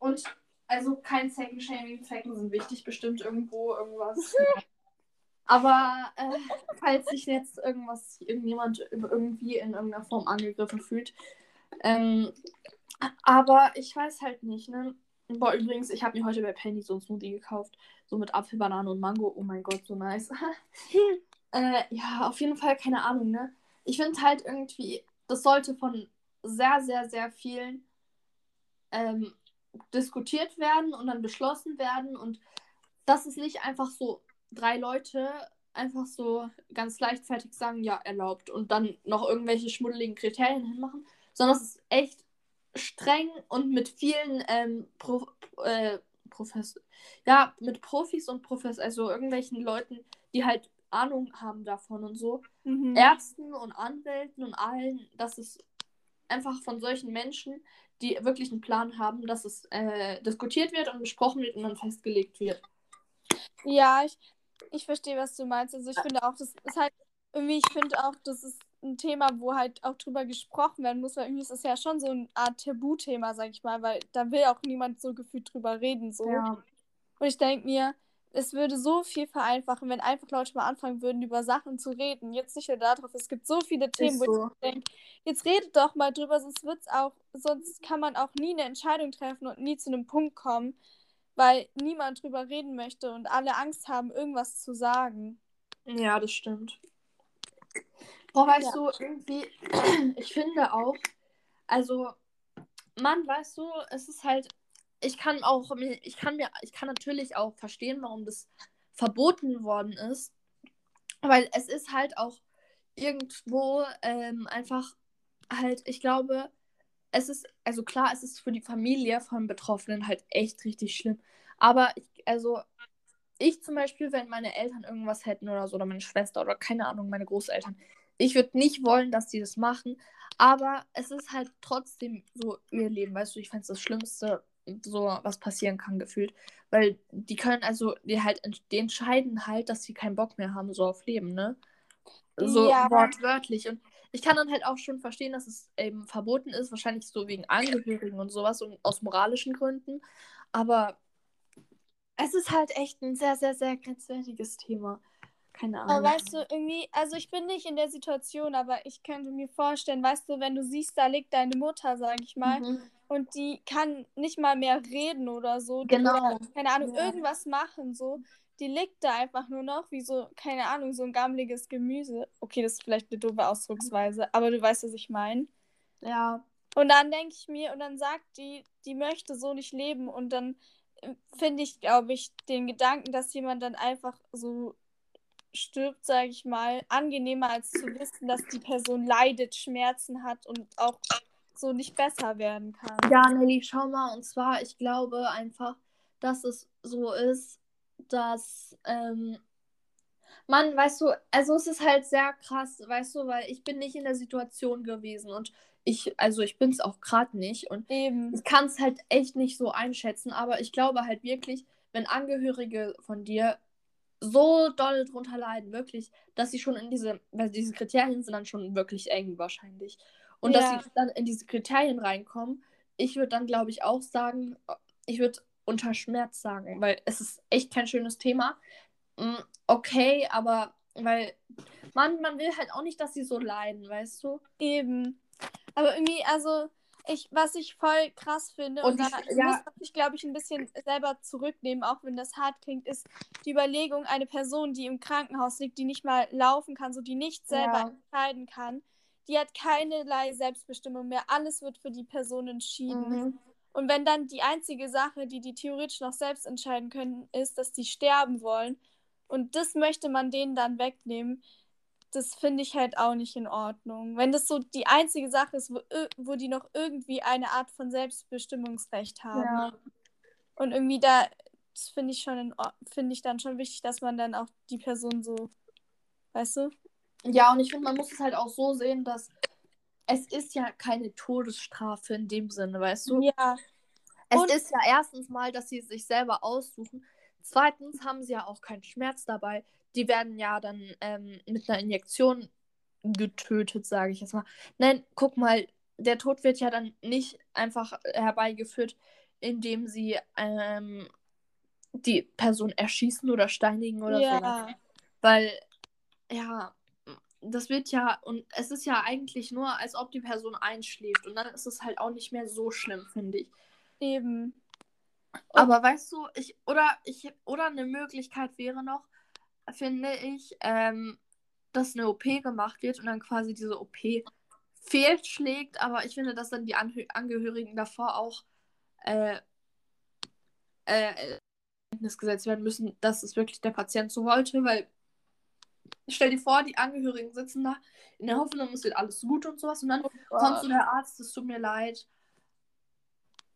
Und also kein Zeckenshaming, Zecken sind wichtig, bestimmt irgendwo irgendwas. Aber äh, falls sich jetzt irgendwas, irgendjemand irgendwie in irgendeiner Form angegriffen fühlt. Ähm, aber ich weiß halt nicht, ne? Boah, übrigens, ich habe mir heute bei Penny so ein Smoothie gekauft. So mit Apfel, Banane und Mango. Oh mein Gott, so nice. äh, ja, auf jeden Fall, keine Ahnung, ne? Ich finde halt irgendwie, das sollte von sehr, sehr, sehr vielen ähm, diskutiert werden und dann beschlossen werden und dass es nicht einfach so drei Leute einfach so ganz leichtfertig sagen, ja, erlaubt und dann noch irgendwelche schmuddeligen Kriterien hinmachen, sondern es ist echt streng und mit vielen ähm, Pro, äh, Professor, ja, mit Profis und Professor, also irgendwelchen Leuten, die halt Ahnung haben davon und so, mhm. Ärzten und Anwälten und allen, dass es einfach von solchen Menschen, die wirklich einen Plan haben, dass es äh, diskutiert wird und besprochen wird und dann festgelegt wird. Ja, ich, ich verstehe, was du meinst. Also ich finde auch, das ist halt irgendwie, ich finde auch, das ist ein Thema, wo halt auch drüber gesprochen werden muss, weil irgendwie ist es ja schon so eine Art Tabuthema, sag ich mal, weil da will auch niemand so gefühlt drüber reden. So. Ja. Und ich denke mir, es würde so viel vereinfachen, wenn einfach Leute mal anfangen würden, über Sachen zu reden. Jetzt nicht nur darauf, es gibt so viele Themen, so. wo ich denke, jetzt redet doch mal drüber, sonst wird's auch, sonst kann man auch nie eine Entscheidung treffen und nie zu einem Punkt kommen, weil niemand drüber reden möchte und alle Angst haben, irgendwas zu sagen. Ja, das stimmt. Boah, weißt ja. du, irgendwie, ich finde auch, also, Mann, weißt du, es ist halt, ich kann auch, ich kann mir, ich kann natürlich auch verstehen, warum das verboten worden ist. Weil es ist halt auch irgendwo ähm, einfach halt, ich glaube, es ist, also klar, es ist für die Familie von Betroffenen halt echt richtig schlimm. Aber ich, also, ich zum Beispiel, wenn meine Eltern irgendwas hätten oder so, oder meine Schwester oder keine Ahnung, meine Großeltern, ich würde nicht wollen, dass die das machen. Aber es ist halt trotzdem so ihr Leben, weißt du, ich fände es das Schlimmste, so was passieren kann, gefühlt. Weil die können also, die halt, die entscheiden halt, dass sie keinen Bock mehr haben, so auf Leben, ne? So ja. wortwörtlich. Und ich kann dann halt auch schon verstehen, dass es eben verboten ist, wahrscheinlich so wegen Angehörigen und sowas und aus moralischen Gründen. Aber es ist halt echt ein sehr, sehr, sehr grenzwertiges Thema. Keine Ahnung. Aber weißt du, irgendwie, also ich bin nicht in der Situation, aber ich könnte mir vorstellen, weißt du, wenn du siehst, da liegt deine Mutter, sag ich mal, mhm. und die kann nicht mal mehr reden oder so. Genau. Oder, keine Ahnung, ja. irgendwas machen, so die liegt da einfach nur noch wie so, keine Ahnung, so ein gammeliges Gemüse. Okay, das ist vielleicht eine doofe Ausdrucksweise, aber du weißt, was ich meine. Ja. Und dann denke ich mir, und dann sagt die, die möchte so nicht leben. Und dann äh, finde ich, glaube ich, den Gedanken, dass jemand dann einfach so stirbt, sage ich mal, angenehmer als zu wissen, dass die Person leidet, Schmerzen hat und auch so nicht besser werden kann. Ja, Nelly, schau mal, und zwar, ich glaube einfach, dass es so ist, dass ähm, man, weißt du, also es ist halt sehr krass, weißt du, weil ich bin nicht in der Situation gewesen und ich, also ich bin es auch gerade nicht und Eben. ich kann es halt echt nicht so einschätzen, aber ich glaube halt wirklich, wenn Angehörige von dir so doll drunter leiden, wirklich, dass sie schon in diese, weil diese Kriterien sind dann schon wirklich eng wahrscheinlich. Und ja. dass sie dann in diese Kriterien reinkommen, ich würde dann, glaube ich, auch sagen, ich würde unter Schmerz sagen, weil es ist echt kein schönes Thema. Mm, okay, aber weil man, man will halt auch nicht, dass sie so leiden, weißt du? Eben. Aber irgendwie, also, ich, was ich voll krass finde, und, und da ich, ja. muss ich, glaube ich, ein bisschen selber zurücknehmen, auch wenn das hart klingt, ist die Überlegung, eine Person, die im Krankenhaus liegt, die nicht mal laufen kann, so die nicht selber ja. entscheiden kann, die hat keinerlei Selbstbestimmung mehr. Alles wird für die Person entschieden. Mhm. Und wenn dann die einzige Sache, die die theoretisch noch selbst entscheiden können, ist, dass die sterben wollen und das möchte man denen dann wegnehmen, das finde ich halt auch nicht in Ordnung. Wenn das so die einzige Sache ist, wo, wo die noch irgendwie eine Art von Selbstbestimmungsrecht haben. Ja. Und irgendwie da, finde ich schon finde ich dann schon wichtig, dass man dann auch die Person so, weißt du? Ja, und ich finde, man muss es halt auch so sehen, dass es ist ja keine Todesstrafe in dem Sinne, weißt du? Ja. Es und ist ja erstens mal, dass sie sich selber aussuchen. Zweitens haben sie ja auch keinen Schmerz dabei. Die werden ja dann ähm, mit einer Injektion getötet, sage ich jetzt mal. Nein, guck mal, der Tod wird ja dann nicht einfach herbeigeführt, indem sie ähm, die Person erschießen oder steinigen oder ja. so. Weil, ja, das wird ja, und es ist ja eigentlich nur, als ob die Person einschläft. Und dann ist es halt auch nicht mehr so schlimm, finde ich. Eben. Aber weißt du, ich, oder ich, oder eine Möglichkeit wäre noch, finde ich, ähm, dass eine OP gemacht wird und dann quasi diese OP fehlschlägt, aber ich finde, dass dann die Anhö Angehörigen davor auch äh, äh, gesetzt werden müssen, dass es wirklich der Patient so wollte, weil stell dir vor, die Angehörigen sitzen da in der Hoffnung, es wird alles gut und sowas. Und dann oh kommt so der Arzt, es tut mir leid.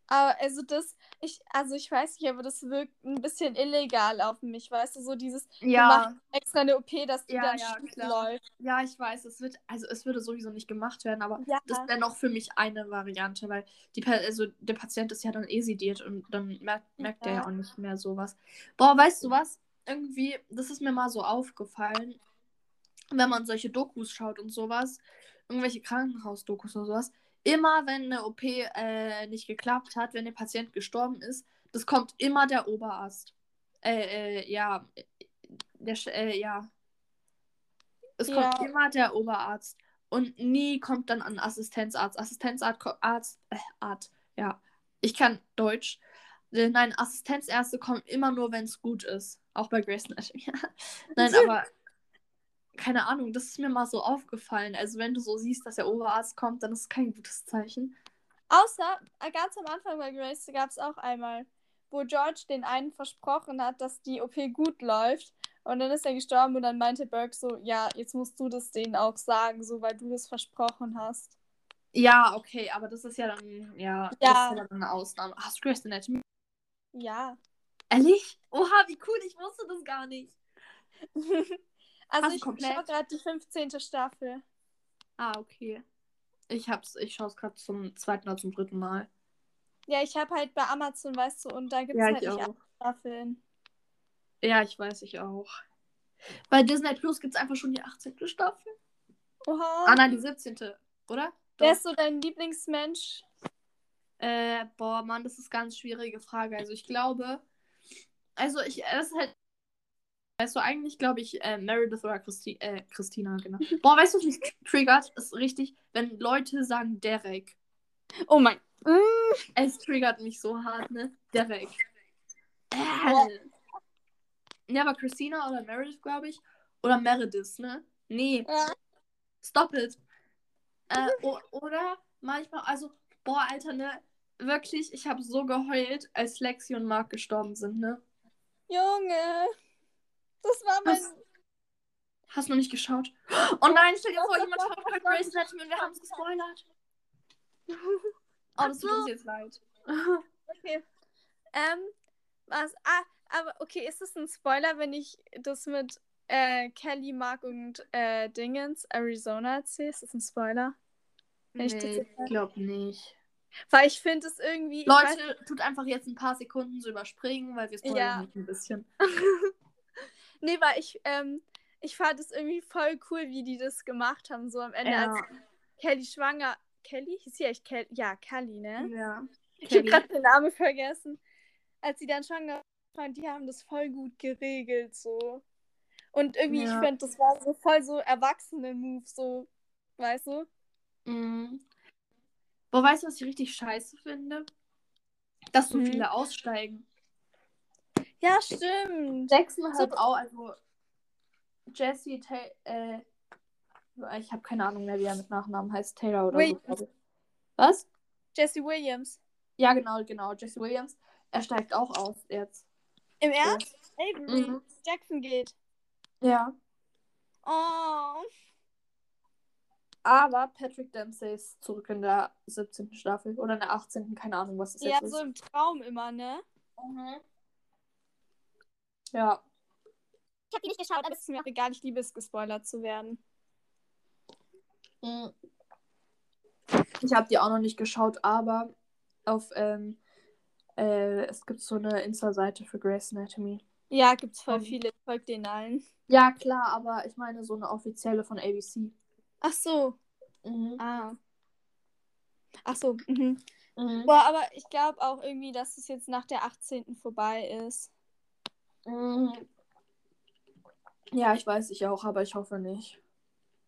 Aber also das, ich, also ich weiß nicht, aber das wirkt ein bisschen illegal auf mich, weißt du, so dieses, ja. extra eine OP, dass die ja, dann ja, läuft. Ja, ich weiß, es wird, also es würde sowieso nicht gemacht werden, aber ja. das wäre noch für mich eine Variante, weil die, also der Patient ist ja dann eh sediert und dann merkt, merkt ja. er ja auch nicht mehr sowas. Boah, weißt du was? Irgendwie, das ist mir mal so aufgefallen, wenn man solche Dokus schaut und sowas, irgendwelche Krankenhausdokus oder sowas, immer wenn eine OP äh, nicht geklappt hat, wenn der Patient gestorben ist, das kommt immer der Oberarzt. Äh, äh, ja, der, äh, ja. Es ja. kommt immer der Oberarzt. Und nie kommt dann ein Assistenzarzt. Assistenzarzt, Arzt, äh, Art, ja. Ich kann Deutsch. Äh, nein, Assistenzärzte kommen immer nur, wenn es gut ist. Auch bei Grace Anatomy. Nein, aber keine Ahnung, das ist mir mal so aufgefallen. Also wenn du so siehst, dass der Oberarzt kommt, dann ist es kein gutes Zeichen. Außer, äh, ganz am Anfang bei Grace gab es auch einmal, wo George den einen versprochen hat, dass die OP gut läuft. Und dann ist er gestorben und dann meinte Burke so, ja, jetzt musst du das denen auch sagen, so weil du das versprochen hast. Ja, okay, aber das ist ja dann, ja, das Ja. ist ja dann eine Ausnahme. Hast du Grey's Anatomy? Ja. Ehrlich? Oha, wie cool, ich wusste das gar nicht. also Hast ich schaue gerade die 15. Staffel. Ah, okay. Ich hab's, ich schaue es gerade zum zweiten oder zum dritten Mal. Ja, ich habe halt bei Amazon, weißt du, und da gibt es Ja, halt ich nicht auch. alle Staffeln. Ja, ich weiß, ich auch. Bei Disney Plus gibt es einfach schon die 18. Staffel. Oha. Ah, nein, die 17. Oder? Wer Doch. ist so dein Lieblingsmensch? Äh, boah, Mann, das ist eine ganz schwierige Frage. Also ich glaube, also ich, das ist halt, weißt du, eigentlich glaube ich äh, Meredith oder Christi äh, Christina, genau. Boah, weißt du, was mich triggert? Ist richtig, wenn Leute sagen Derek. Oh mein. Mm. Es triggert mich so hart, ne? Derek. Ja. Äh. Ja, aber Christina oder Meredith, glaube ich. Oder Meredith, ne? Nee, Ja. stop it. Äh, oder manchmal, also, boah, Alter, ne? Wirklich, ich habe so geheult, als Lexi und Mark gestorben sind, ne? Junge. Das war mein. Was? Hast du noch nicht geschaut? Oh nein, stell dir vor, jemand schaut gerade Grey's Anatomy und wir haben es gespoilert. Oh, das tut uns jetzt leid. Okay. Ähm, was? Ah, aber okay, ist es ein Spoiler, wenn ich das mit äh, Kelly, Mark und äh, Dingens Arizona erzähle? Ist das ein Spoiler? Nee, ich glaube nicht. Weil ich finde es irgendwie. ich weiß- Leute, tut einfach jetzt ein paar Sekunden so überspringen, weil wir spoilern Ja. nicht ein bisschen. nee, weil ich, ähm, ich fand es irgendwie voll cool, wie die das gemacht haben, so am Ende, Ja. als Kelly schwanger. Kelly? Hieß sie echt Kelly? Ja, Kelly, ne? Ja. Ich habe gerade den Namen vergessen. Als sie dann schwanger war, die haben das voll gut geregelt, so. Und irgendwie, Ja. ich finde, das war so voll so erwachsene Move, so, weißt du? Mhm. Boah, weißt du, was ich richtig scheiße finde? Dass so Mhm. viele aussteigen. Ja, stimmt. Jackson So- halt auch, also Jesse, Ta äh, ich habe keine Ahnung mehr, wie er mit Nachnamen heißt, Taylor oder so. Williams. ich. Was? Jesse Williams. Ja, genau, genau, Jesse Williams. Er steigt auch aus jetzt. Im Ernst? Avery. Mhm. Jackson geht. Ja. Oh. Aber Patrick Dempsey ist zurück in der 17. Staffel oder in der 18. Keine Ahnung, was das Ja, jetzt so ist. im Traum immer, ne? Mhm. Ja. Ich habe die nicht geschaut, aber es ist mir auch egal. Ich liebe es, gespoilert zu werden. Mhm. Ich habe die auch noch nicht geschaut, aber auf ähm, äh, es gibt so eine Insta-Seite für Grey's Anatomy. Ja, gibt's voll Mhm. viele. Folgt den allen. Ja, klar, aber ich meine so eine offizielle von ABC. Ach so. Mhm. Ah. Ach so. Mhm. Mhm. Boah, aber ich glaube auch irgendwie, dass es jetzt nach der 18. vorbei ist. Mhm. Ja, ich weiß ich auch, aber ich hoffe nicht.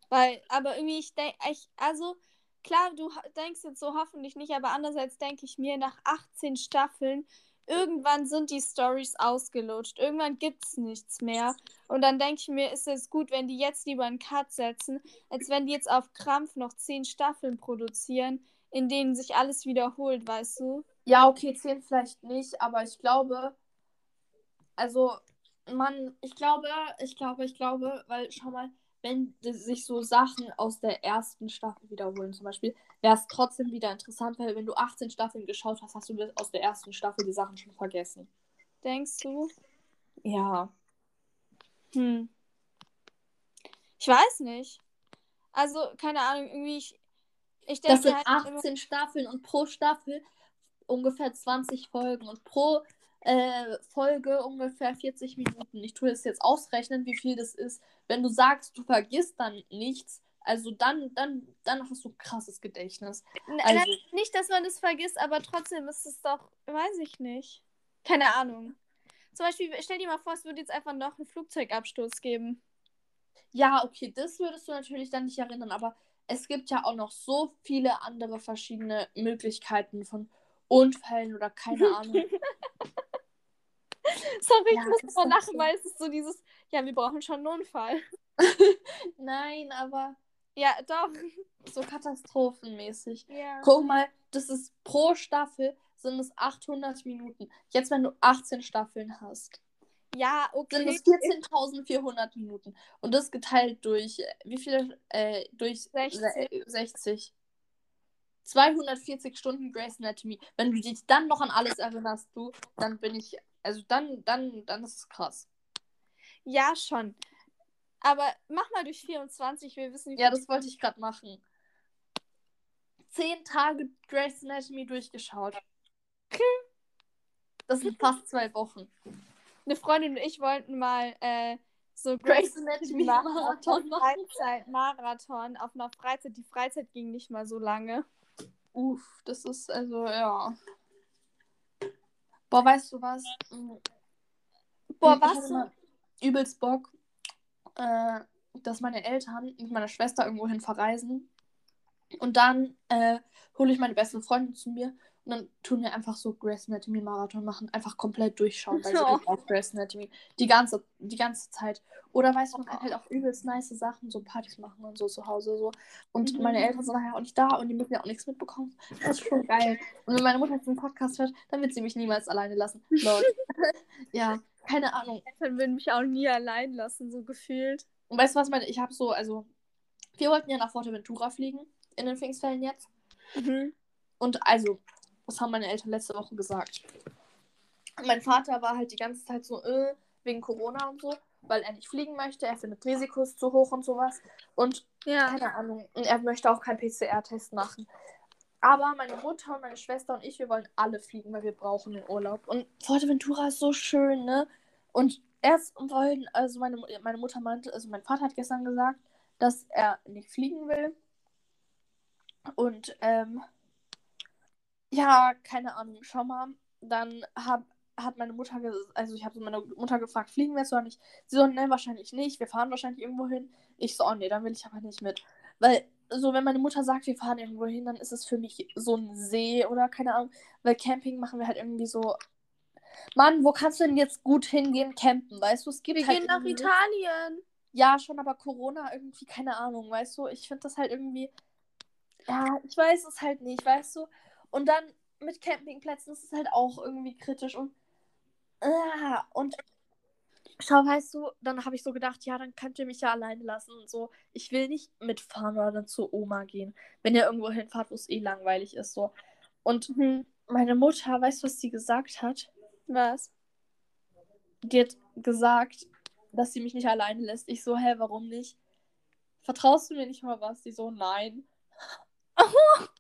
Weil, aber irgendwie, ich denke, ich, also, klar, du denkst jetzt so hoffentlich nicht, aber andererseits denke ich mir, nach 18 Staffeln, irgendwann sind die Stories ausgelutscht. Irgendwann gibt's nichts mehr. Und dann denke ich mir, ist es gut, wenn die jetzt lieber einen Cut setzen, als wenn die jetzt auf Krampf noch 10 Staffeln produzieren, in denen sich alles wiederholt, weißt du? Ja, okay, 10 vielleicht nicht, aber ich glaube, also, man, ich glaube, ich glaube, ich glaube, weil, schau mal, wenn sich so Sachen aus der ersten Staffel wiederholen, zum Beispiel, wäre es trotzdem wieder interessant, weil wenn du 18 Staffeln geschaut hast, hast du das aus der ersten Staffel die Sachen schon vergessen. Denkst du? Ja. Hm. Ich weiß nicht. Also, keine Ahnung, irgendwie, ich, ich Das denke sind halt immer, 18 Staffeln und pro Staffel ungefähr 20 Folgen und pro äh, Folge ungefähr 40 Minuten. Ich tue es jetzt ausrechnen, wie viel das ist. Wenn du sagst, du vergisst dann nichts, also dann, dann, dann hast du ein krasses Gedächtnis. Also- na, nicht, dass man das vergisst, aber trotzdem ist es doch, weiß ich nicht. Keine Ahnung. Zum Beispiel, stell dir mal vor, es würde jetzt einfach noch einen Flugzeugabsturz geben. Ja, okay, das würdest du natürlich dann nicht erinnern, aber es gibt ja auch noch so viele andere verschiedene Möglichkeiten von Unfällen oder keine Ahnung. Sorry, Ja, ich muss immer lachen, so. weil es ist so dieses, ja, wir brauchen schon einen Unfall. Nein, aber Ja, doch. So katastrophenmäßig. Ja. Guck mal, das ist pro Staffel sind es 800 Minuten. Jetzt, wenn du 18 Staffeln hast, Ja, sind okay. es 14.400 Minuten. Und das geteilt durch, äh, wie viele? Äh, durch 60. se- 60. 240 Stunden Grey's Anatomy. Wenn du dich dann noch an alles erinnerst, du, dann bin ich, also dann, dann, dann ist es krass. Ja, schon. Aber mach mal durch 24, wir wissen, wie Ja, das wollte ich gerade machen. Zehn Tage Grey's Anatomy durchgeschaut. Das sind fast zwei Wochen. Eine Freundin und ich wollten mal äh, so Grey's Anatomy Marathon machen. Freizeit, Marathon auf einer Freizeit. Die Freizeit ging nicht mal so lange. Uff, das ist also, ja. Boah, weißt du was? Boah, was? übelst Bock, äh, dass meine Eltern mit meiner Schwester irgendwohin verreisen. Und dann äh, hole ich meine beste Freundin zu mir und dann tun wir einfach so Grey's Anatomy Marathon machen, einfach komplett durchschauen, weil Oh. liebt auch Grey's Anatomy die ganze, die ganze Zeit. Oder weißt du, man kann halt auch übelst nice Sachen, so Partys machen und so zu Hause so. Und Mhm. meine Eltern sind nachher auch nicht da und die müssen ja auch nichts mitbekommen. Das ist schon geil. Und wenn meine Mutter jetzt den Podcast hört, dann wird sie mich niemals alleine lassen. Ja, keine Ahnung. Eltern würden mich auch nie allein lassen, so gefühlt. Und weißt du was, meine, ich habe so, also, wir wollten ja nach Forteventura fliegen, in den Pfingstferien jetzt. Mhm. Und also, das haben meine Eltern letzte Woche gesagt. Und mein Vater war halt die ganze Zeit so, äh, wegen Corona und so, weil er nicht fliegen möchte, er findet Risikos zu hoch und sowas. Und Ja. keine Ahnung, und er möchte auch keinen PCR-Test machen. Aber meine Mutter und meine Schwester und ich, wir wollen alle fliegen, weil wir brauchen den Urlaub. Und Forteventura ist so schön, ne? Und erst wollen, also meine, meine Mutter meinte, also mein Vater hat gestern gesagt, dass er nicht fliegen will. Und, ähm, ja, keine Ahnung, schau mal. Dann hab, hat meine Mutter, also ich habe meine Mutter gefragt, fliegen wir jetzt oder nicht? Sie so, ne, wahrscheinlich nicht. Wir fahren wahrscheinlich irgendwo hin. Ich so, oh nee, dann will ich aber nicht mit. Weil, so, wenn meine Mutter sagt, wir fahren irgendwo hin, dann ist es für mich so ein See oder keine Ahnung. Weil Camping machen wir halt irgendwie so. Mann, wo kannst du denn jetzt gut hingehen, campen? Weißt du, es gibt Wir halt gehen nach Italien. Ja, schon, aber Corona irgendwie, keine Ahnung, weißt du? Ich finde das halt irgendwie. Ja, ich weiß es halt nicht, weißt du? Und dann mit Campingplätzen ist es halt auch irgendwie kritisch und. Ah, und. Schau, weißt du, dann habe ich so gedacht, ja, dann könnt ihr mich ja alleine lassen und so. Ich will nicht mitfahren oder dann zur Oma gehen, wenn ihr irgendwo hinfahrt, wo es eh langweilig ist, so. Und Mhm. meine Mutter, weißt du, was sie gesagt hat? Was? Die hat gesagt, dass sie mich nicht alleine lässt. Ich so, hä, warum nicht? Vertraust du mir nicht mal was? Die so, nein.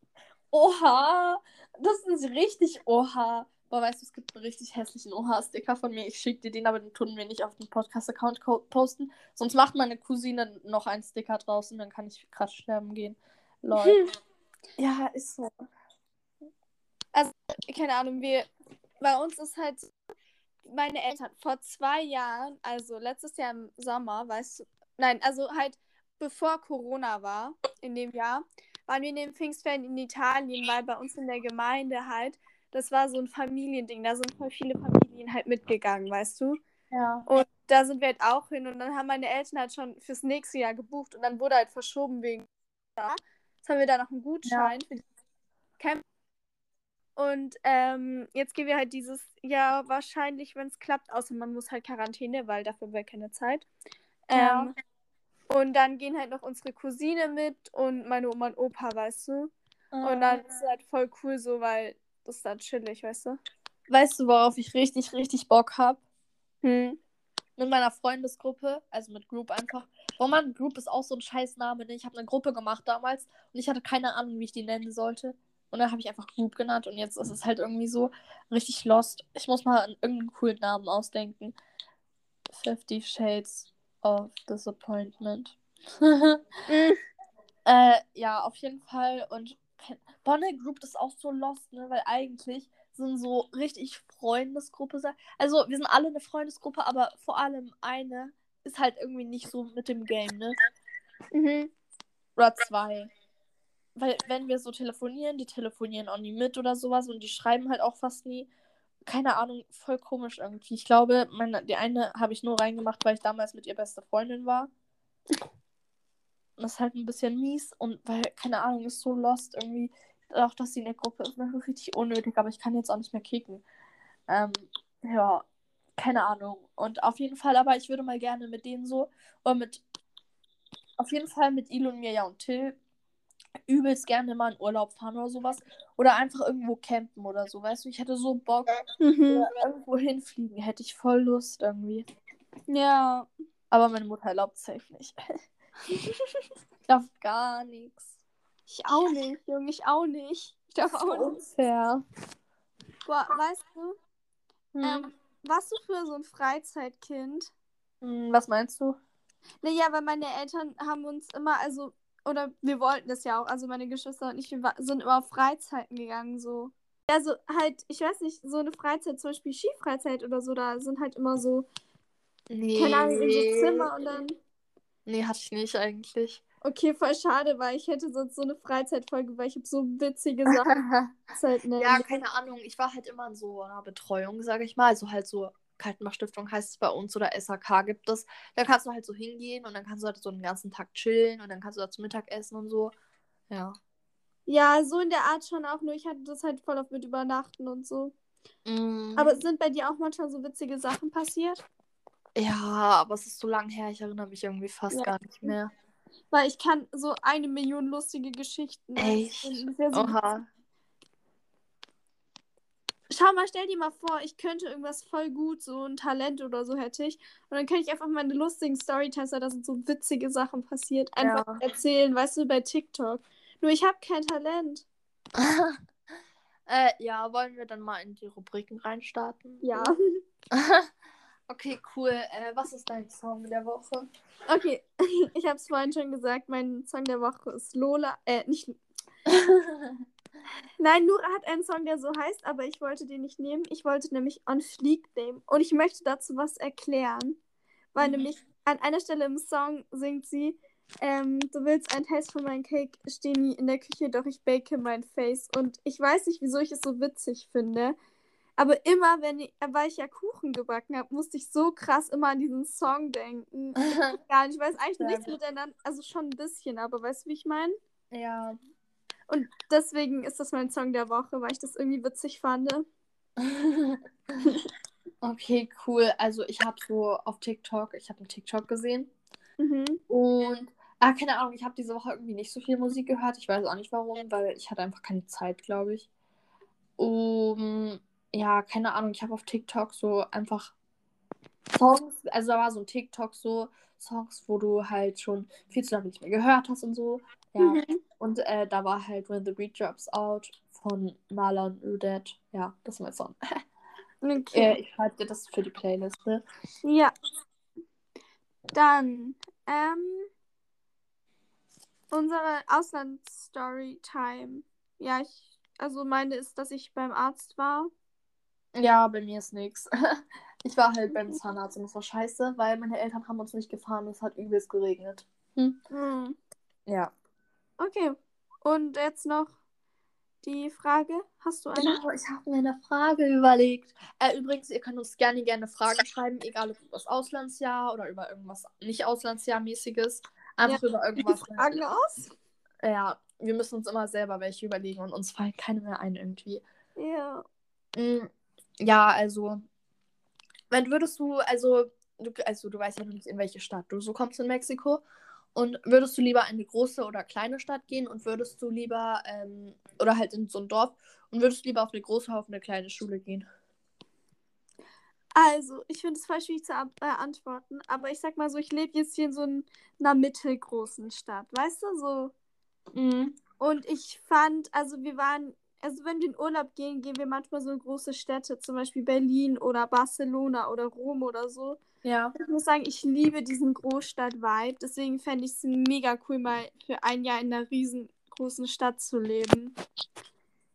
oha, das ist richtig oha. Boah, weißt du, es gibt einen richtig hässlichen Oha-Sticker von mir. Ich schicke dir den, aber den tun wir nicht auf den Podcast-Account posten. Sonst macht meine Cousine noch einen Sticker draußen, dann kann ich gerade sterben gehen. Lol. ja, ist so. keine Ahnung, wir, bei uns ist halt, meine Eltern vor zwei Jahren, also letztes Jahr im Sommer, weißt du, nein, also halt bevor Corona war, in dem Jahr, waren wir in den Pfingstferien in Italien, weil bei uns in der Gemeinde halt, das war so ein Familiending, da sind voll viele Familien halt mitgegangen, weißt du. Ja. Und da sind wir halt auch hin und dann haben meine Eltern halt schon fürs nächste Jahr gebucht und dann wurde halt verschoben wegen. Jetzt haben wir da noch einen Gutschein für die Camp. Und ähm, jetzt gehen wir halt dieses Jahr wahrscheinlich, wenn es klappt, außer man muss halt Quarantäne, weil dafür wäre keine Zeit. Ja. Und dann gehen halt noch unsere Cousine mit und meine Oma und Opa, weißt du. Und dann ist es halt voll cool so, weil das ist dann chillig, weißt du. Weißt du, worauf ich richtig, richtig Bock habe? Hm. Mit meiner Freundesgruppe, also mit Group einfach. Oh Mann, Group ist auch so ein scheiß Name. Ne? Ich habe eine Gruppe gemacht damals und ich hatte keine Ahnung, wie ich die nennen sollte. Und dann habe ich einfach Group genannt und jetzt ist es halt irgendwie so richtig lost. Ich muss mal irgendeinen coolen Namen ausdenken. Fifty Shades of Disappointment. äh, ja, auf jeden Fall. Und Bonne Group ist auch so lost, ne? Weil eigentlich sind so richtig Freundesgruppe. Also, wir sind alle eine Freundesgruppe, aber vor allem eine ist halt irgendwie nicht so mit dem Game, ne? Mhm. Oder zwei. Weil, wenn wir so telefonieren, die telefonieren auch nie mit oder sowas und die schreiben halt auch fast nie. Keine Ahnung, voll komisch irgendwie. Ich glaube, meine, die eine habe ich nur reingemacht, weil ich damals mit ihr beste Freundin war. das ist halt ein bisschen mies und weil, keine Ahnung, ist so lost irgendwie. Auch, dass sie in der Gruppe ist, wäre richtig unnötig, aber ich kann jetzt auch nicht mehr kicken. Ähm, ja, keine Ahnung. Und auf jeden Fall, aber ich würde mal gerne mit denen so, oder mit, auf jeden Fall mit Ilon, Mirja und Till übelst gerne mal in Urlaub fahren oder sowas. Oder einfach irgendwo campen oder so, weißt du? Ich hätte so Bock, Mhm. irgendwo hinfliegen, hätte ich voll Lust irgendwie. Ja. Aber meine Mutter erlaubt safe nicht. ich darf gar nichts. Ich auch nicht, Junge, ich auch nicht. Ich darf auch nicht. Unfair. Boah, weißt du, Hm. ähm, warst du früher so ein Freizeitkind? Hm, Was meinst du? Naja, weil meine Eltern haben uns immer, also, oder wir wollten das ja auch, also meine Geschwister und ich, wir sind immer auf Freizeiten gegangen, so. Also halt, ich weiß nicht, so eine Freizeit, zum Beispiel Skifreizeit oder so, da sind halt immer so, Nee. keine Ahnung, in so Zimmer und dann. Nee, hatte ich nicht eigentlich. Okay, voll schade, weil ich hätte sonst so eine Freizeitfolge, weil ich habe so witzige Sachen. Ja, keine Ahnung. Ich war halt immer in so einer Betreuung, sage ich mal. Also halt so Kaltenbach-Stiftung heißt es bei uns oder SAK gibt es. Da kannst du halt so hingehen und dann kannst du halt so den ganzen Tag chillen und dann kannst du da zum Mittag essen und so. Ja. Ja, so in der Art schon auch, nur ich hatte das halt voll auf mit Übernachten und so. Mm, Aber sind bei dir auch manchmal so witzige Sachen passiert? ja, aber es ist so lang her, ich erinnere mich irgendwie fast Ja. gar nicht mehr. Weil ich kann so eine Million lustige Geschichten. Echt? Das wär so Oha. Schau mal, stell dir mal vor, ich könnte irgendwas voll gut, so ein Talent oder so hätte ich. Und dann könnte ich einfach meine lustigen Storytester, da sind so witzige Sachen passiert, einfach Ja. erzählen, weißt du, bei TikTok. Nur ich habe kein Talent. äh, ja, wollen wir dann mal in die Rubriken reinstarten? Ja. okay, cool. Äh, was ist dein Song der Woche? Okay, ich habe es vorhin schon gesagt, mein Song der Woche ist Lola. Äh, nicht. Nein, Nura hat einen Song, der so heißt, aber ich wollte den nicht nehmen. Ich wollte nämlich On Fleek nehmen. Und ich möchte dazu was erklären. Weil Mhm. nämlich an einer Stelle im Song singt sie, ähm, du willst ein Taste von meinem Cake, steh nie in der Küche, doch ich bake mein Face. Und ich weiß nicht, wieso ich es so witzig finde. Aber immer, wenn ich, weil ich ja Kuchen gebacken habe, musste ich so krass immer an diesen Song denken. Nicht, ich weiß eigentlich nichts miteinander, also schon ein bisschen, aber weißt du, wie ich meine? ja. Und deswegen ist das mein Song der Woche, weil ich das irgendwie witzig fand. okay, cool. Also ich habe so auf TikTok, ich habe einen TikTok gesehen Mhm. und ah, keine Ahnung, ich habe diese Woche irgendwie nicht so viel Musik gehört. Ich weiß auch nicht warum, weil ich hatte einfach keine Zeit, glaube ich. Um, ja, keine Ahnung, ich habe auf TikTok so einfach Songs, also da war so ein TikTok so Songs, wo du halt schon viel zu lange nicht mehr gehört hast und so. Ja. Mhm. Und äh, da war halt When the Beat Drops Out von Marlon Udet. Ja, das ist mein Song. Okay. Äh, ich schreibe dir das für die Playlist. Ne? Ja. Dann, ähm, unsere Auslandsstory-Time. Ja, ich, also meine ist, dass ich beim Arzt war. Ja, bei mir ist nix. Ich war halt beim Zahnarzt und das war scheiße, weil meine Eltern haben uns nicht gefahren und es hat übelst geregnet. Hm. Ja. Okay. Und jetzt noch die Frage. Hast du eine? Genau, ich habe mir eine Frage überlegt. Äh, übrigens, ihr könnt uns gerne gerne Fragen schreiben, egal ob über das Auslandsjahr oder über irgendwas nicht Auslandsjahrmäßiges. Einfach über Die irgendwas. Fragen aus? Ja, wir müssen uns immer selber welche überlegen und uns fallen keine mehr ein irgendwie. Ja. Mm, Ja, also, wenn würdest du, also, du, also du weißt ja noch nicht, in welche Stadt du so kommst in Mexiko. Und würdest du lieber in eine große oder kleine Stadt gehen und würdest du lieber, ähm, oder halt in so ein Dorf und würdest du lieber auf eine große oder auf eine kleine Schule gehen? Also, ich finde es voll schwierig zu beantworten, aber ich sag mal so, ich lebe jetzt hier in so ein- einer mittelgroßen Stadt, weißt du, so. Mhm. Und ich fand, also wir waren, also wenn wir in Urlaub gehen, gehen wir manchmal so in große Städte, zum Beispiel Berlin oder Barcelona oder Rom oder so. Ja. Ich muss sagen, ich liebe diesen Großstadt-Vibe, deswegen fände ich es mega cool, mal für ein Jahr in einer riesengroßen Stadt zu leben.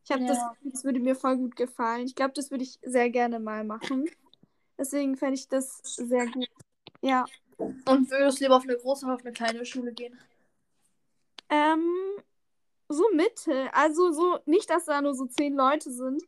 Ich habe das, Ja. das würde mir voll gut gefallen. Ich glaube, das würde ich sehr gerne mal machen. Deswegen fände ich das sehr gut. Ja. Und würdest du lieber auf eine große oder auf eine kleine Schule gehen? Ähm, so Mitte. Also so, nicht, dass da nur so zehn Leute sind,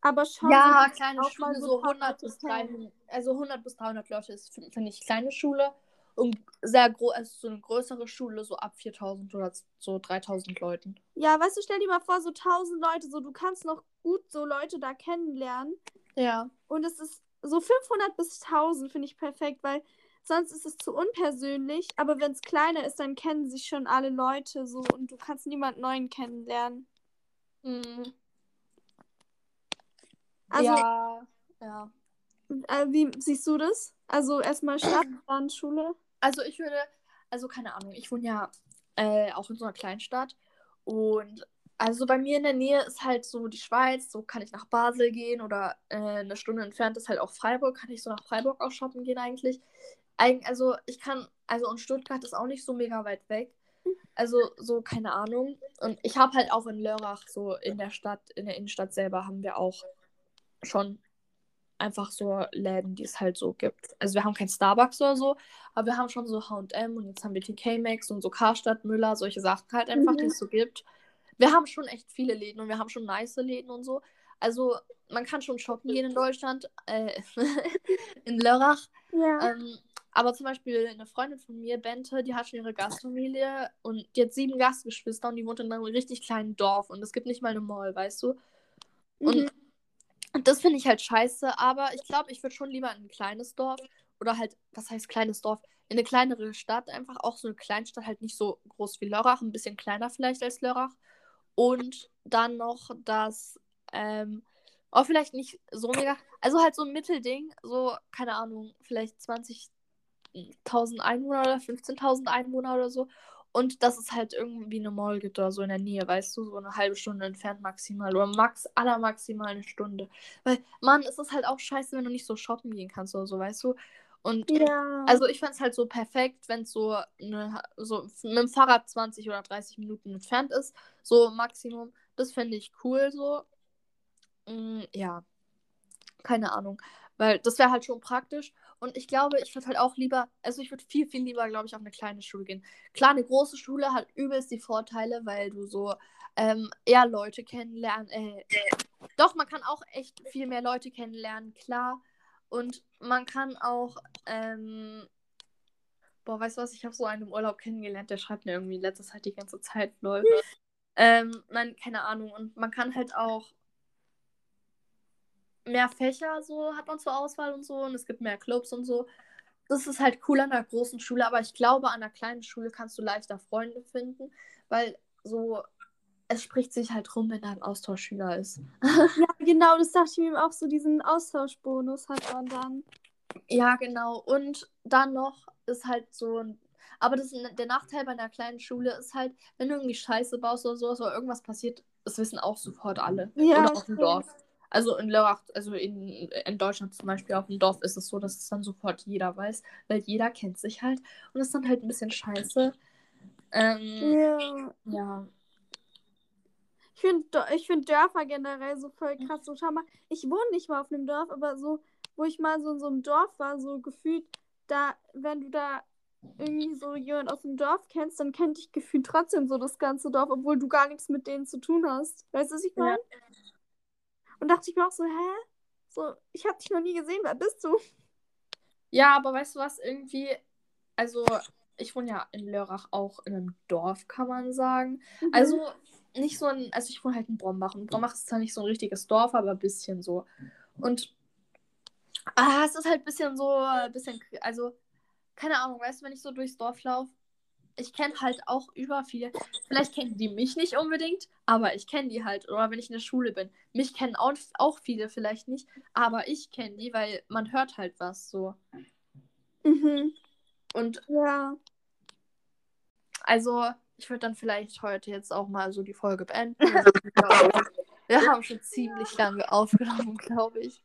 aber schon. Ja, so, kleine Schule, so so ein paar 100 bis Leute 300, also 100 bis 300 Leute ist, finde find ich, kleine Schule. Und sehr groß, also so eine größere Schule, so ab 4000 oder so 3000 Leuten. Ja, weißt du, stell dir mal vor, so 1000 Leute, so du kannst noch gut so Leute da kennenlernen. Ja. Und es ist so 500 bis 1000 finde ich perfekt, weil sonst ist es zu unpersönlich. Aber wenn es kleiner ist, dann kennen sich schon alle Leute so und du kannst niemand Neuen kennenlernen. Mhm. Also, ja. Ja. äh, wie siehst du das? Also erstmal Stadt, dann Schule. Also ich würde, also keine Ahnung, ich wohne ja äh, auch in so einer Kleinstadt und also bei mir in der Nähe ist halt so die Schweiz, so kann ich nach Basel gehen oder äh, eine Stunde entfernt ist halt auch Freiburg, kann ich so nach Freiburg auch shoppen gehen eigentlich. Also ich kann, also und Stuttgart ist auch nicht so mega weit weg. Also so, keine Ahnung. Und ich habe halt auch in Lörrach, so in der Stadt, in der Innenstadt selber, haben wir auch schon einfach so Läden, die es halt so gibt. Also wir haben kein Starbucks oder so, aber wir haben schon so H&M und jetzt haben wir TK Maxx und so Karstadt, Müller, solche Sachen halt einfach, die Mhm. es so gibt. Wir haben schon echt viele Läden und wir haben schon nice Läden und so. Also man kann schon shoppen gehen in Deutschland, äh, in Lörrach. Ja. Ähm, aber zum Beispiel eine Freundin von mir, Bente, die hat schon ihre Gastfamilie und die hat sieben Gastgeschwister und die wohnt in einem richtig kleinen Dorf und es gibt nicht mal eine Mall, weißt du? Und Mhm. das finde ich halt scheiße, aber ich glaube, ich würde schon lieber in ein kleines Dorf oder halt, was heißt kleines Dorf? In eine kleinere Stadt, einfach auch so eine Kleinstadt, halt nicht so groß wie Lörrach, ein bisschen kleiner vielleicht als Lörrach. Und dann noch das, ähm, auch vielleicht nicht so mega, also halt so ein Mittelding, so, keine Ahnung, vielleicht 20.000 Einwohner oder 15.000 Einwohner oder so. Und dass es halt irgendwie eine Mall gibt oder so in der Nähe, weißt du, so eine halbe Stunde entfernt maximal oder max, aller maximal eine Stunde. Weil, Mann, es ist halt auch scheiße, wenn du nicht so shoppen gehen kannst oder so, weißt du. Und Ja. also ich fände es halt so perfekt, wenn es so, eine, so mit dem Fahrrad 20 oder 30 Minuten entfernt ist, so Maximum. Das fände ich cool so. Mm, ja, keine Ahnung. Weil das wäre halt schon praktisch. Und ich glaube, ich würde halt auch lieber, also ich würde viel, viel lieber, glaube ich, auf eine kleine Schule gehen. Klar, eine große Schule hat übelst die Vorteile, weil du so ähm, eher Leute kennenlernen. Äh, doch, man kann auch echt viel mehr Leute kennenlernen, klar. Und man kann auch, ähm, boah, weißt du was, ich habe so einen im Urlaub kennengelernt, der schreibt mir irgendwie in letzter Zeit die ganze Zeit lol. ähm, nein, keine Ahnung. Und man kann halt auch mehr Fächer, so hat man zur Auswahl und so. Und es gibt mehr Clubs und so. Das ist halt cool an einer großen Schule, aber ich glaube, an einer kleinen Schule kannst du leichter Freunde finden, weil so, es spricht sich halt rum, wenn da ein Austauschschüler ist. ja, genau, das dachte ich mir auch so, diesen Austauschbonus hat man dann. Ja, genau. Und dann noch ist halt so ein. Aber das, der Nachteil bei einer kleinen Schule ist halt, wenn du irgendwie Scheiße baust oder sowas oder irgendwas passiert, das wissen auch sofort alle. Ja, oder dem stimmt. Dorf. Also in Lörrach, also in, in Deutschland zum Beispiel auf dem Dorf ist es so, dass es dann sofort jeder weiß, weil jeder kennt sich halt. Und ist dann halt ein bisschen scheiße. Ähm, Ja. ja. Ich finde ich find Dörfer generell so voll krass. So, schau mal, ich wohne nicht mal auf einem Dorf, aber so, wo ich mal so in so einem Dorf war, so gefühlt, da, wenn du da irgendwie so jemand aus dem Dorf kennst, dann kennt dich gefühlt trotzdem so das ganze Dorf, obwohl du gar nichts mit denen zu tun hast. Weißt du, was ich Ja. Und dachte ich mir auch so, hä? So, ich habe dich noch nie gesehen, wer bist du? Ja, aber weißt du was, irgendwie, also ich wohne ja in Lörrach auch in einem Dorf, kann man sagen. Mhm. Also nicht so ein, also ich wohne halt in Brombach und Brombach ist zwar nicht so ein richtiges Dorf, aber ein bisschen so. Und ah, es ist halt ein bisschen so, ein bisschen, also keine Ahnung, weißt du, wenn ich so durchs Dorf laufe, ich kenne halt auch über viele, vielleicht kennen die mich nicht unbedingt, aber ich kenne die halt. Oder wenn ich in der Schule bin, mich kennen auch, auch viele vielleicht nicht, aber ich kenne die, weil man hört halt was so. Mhm. Und Ja. Also, ich würde dann vielleicht heute jetzt auch mal so die Folge beenden. Wir haben schon ziemlich lange aufgenommen, glaube ich.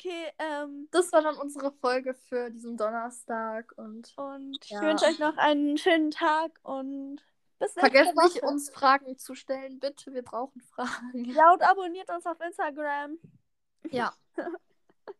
Okay, ähm, Das war dann unsere Folge für diesen Donnerstag und und ich Ja. wünsche euch noch einen schönen Tag und bis nächste vergesst nicht, Woche. uns Fragen zu stellen, bitte. Wir brauchen Fragen. Ja, und abonniert uns auf Instagram. Ja.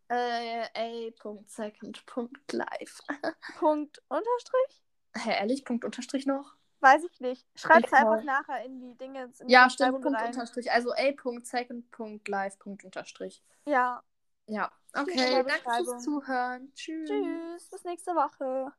äh, a.second.live. Punkt Unterstrich? Hä, ehrlich? Punkt Unterstrich noch? Weiß ich nicht. Schreibt es Ich einfach nachher in die Dinge. In die Ja, stimmt. Punkt rein. Unterstrich. Also a.second.live. Punkt Unterstrich. Ja. Ja, okay. Danke fürs Zuhören. Tschüss. Tschüss, bis nächste Woche.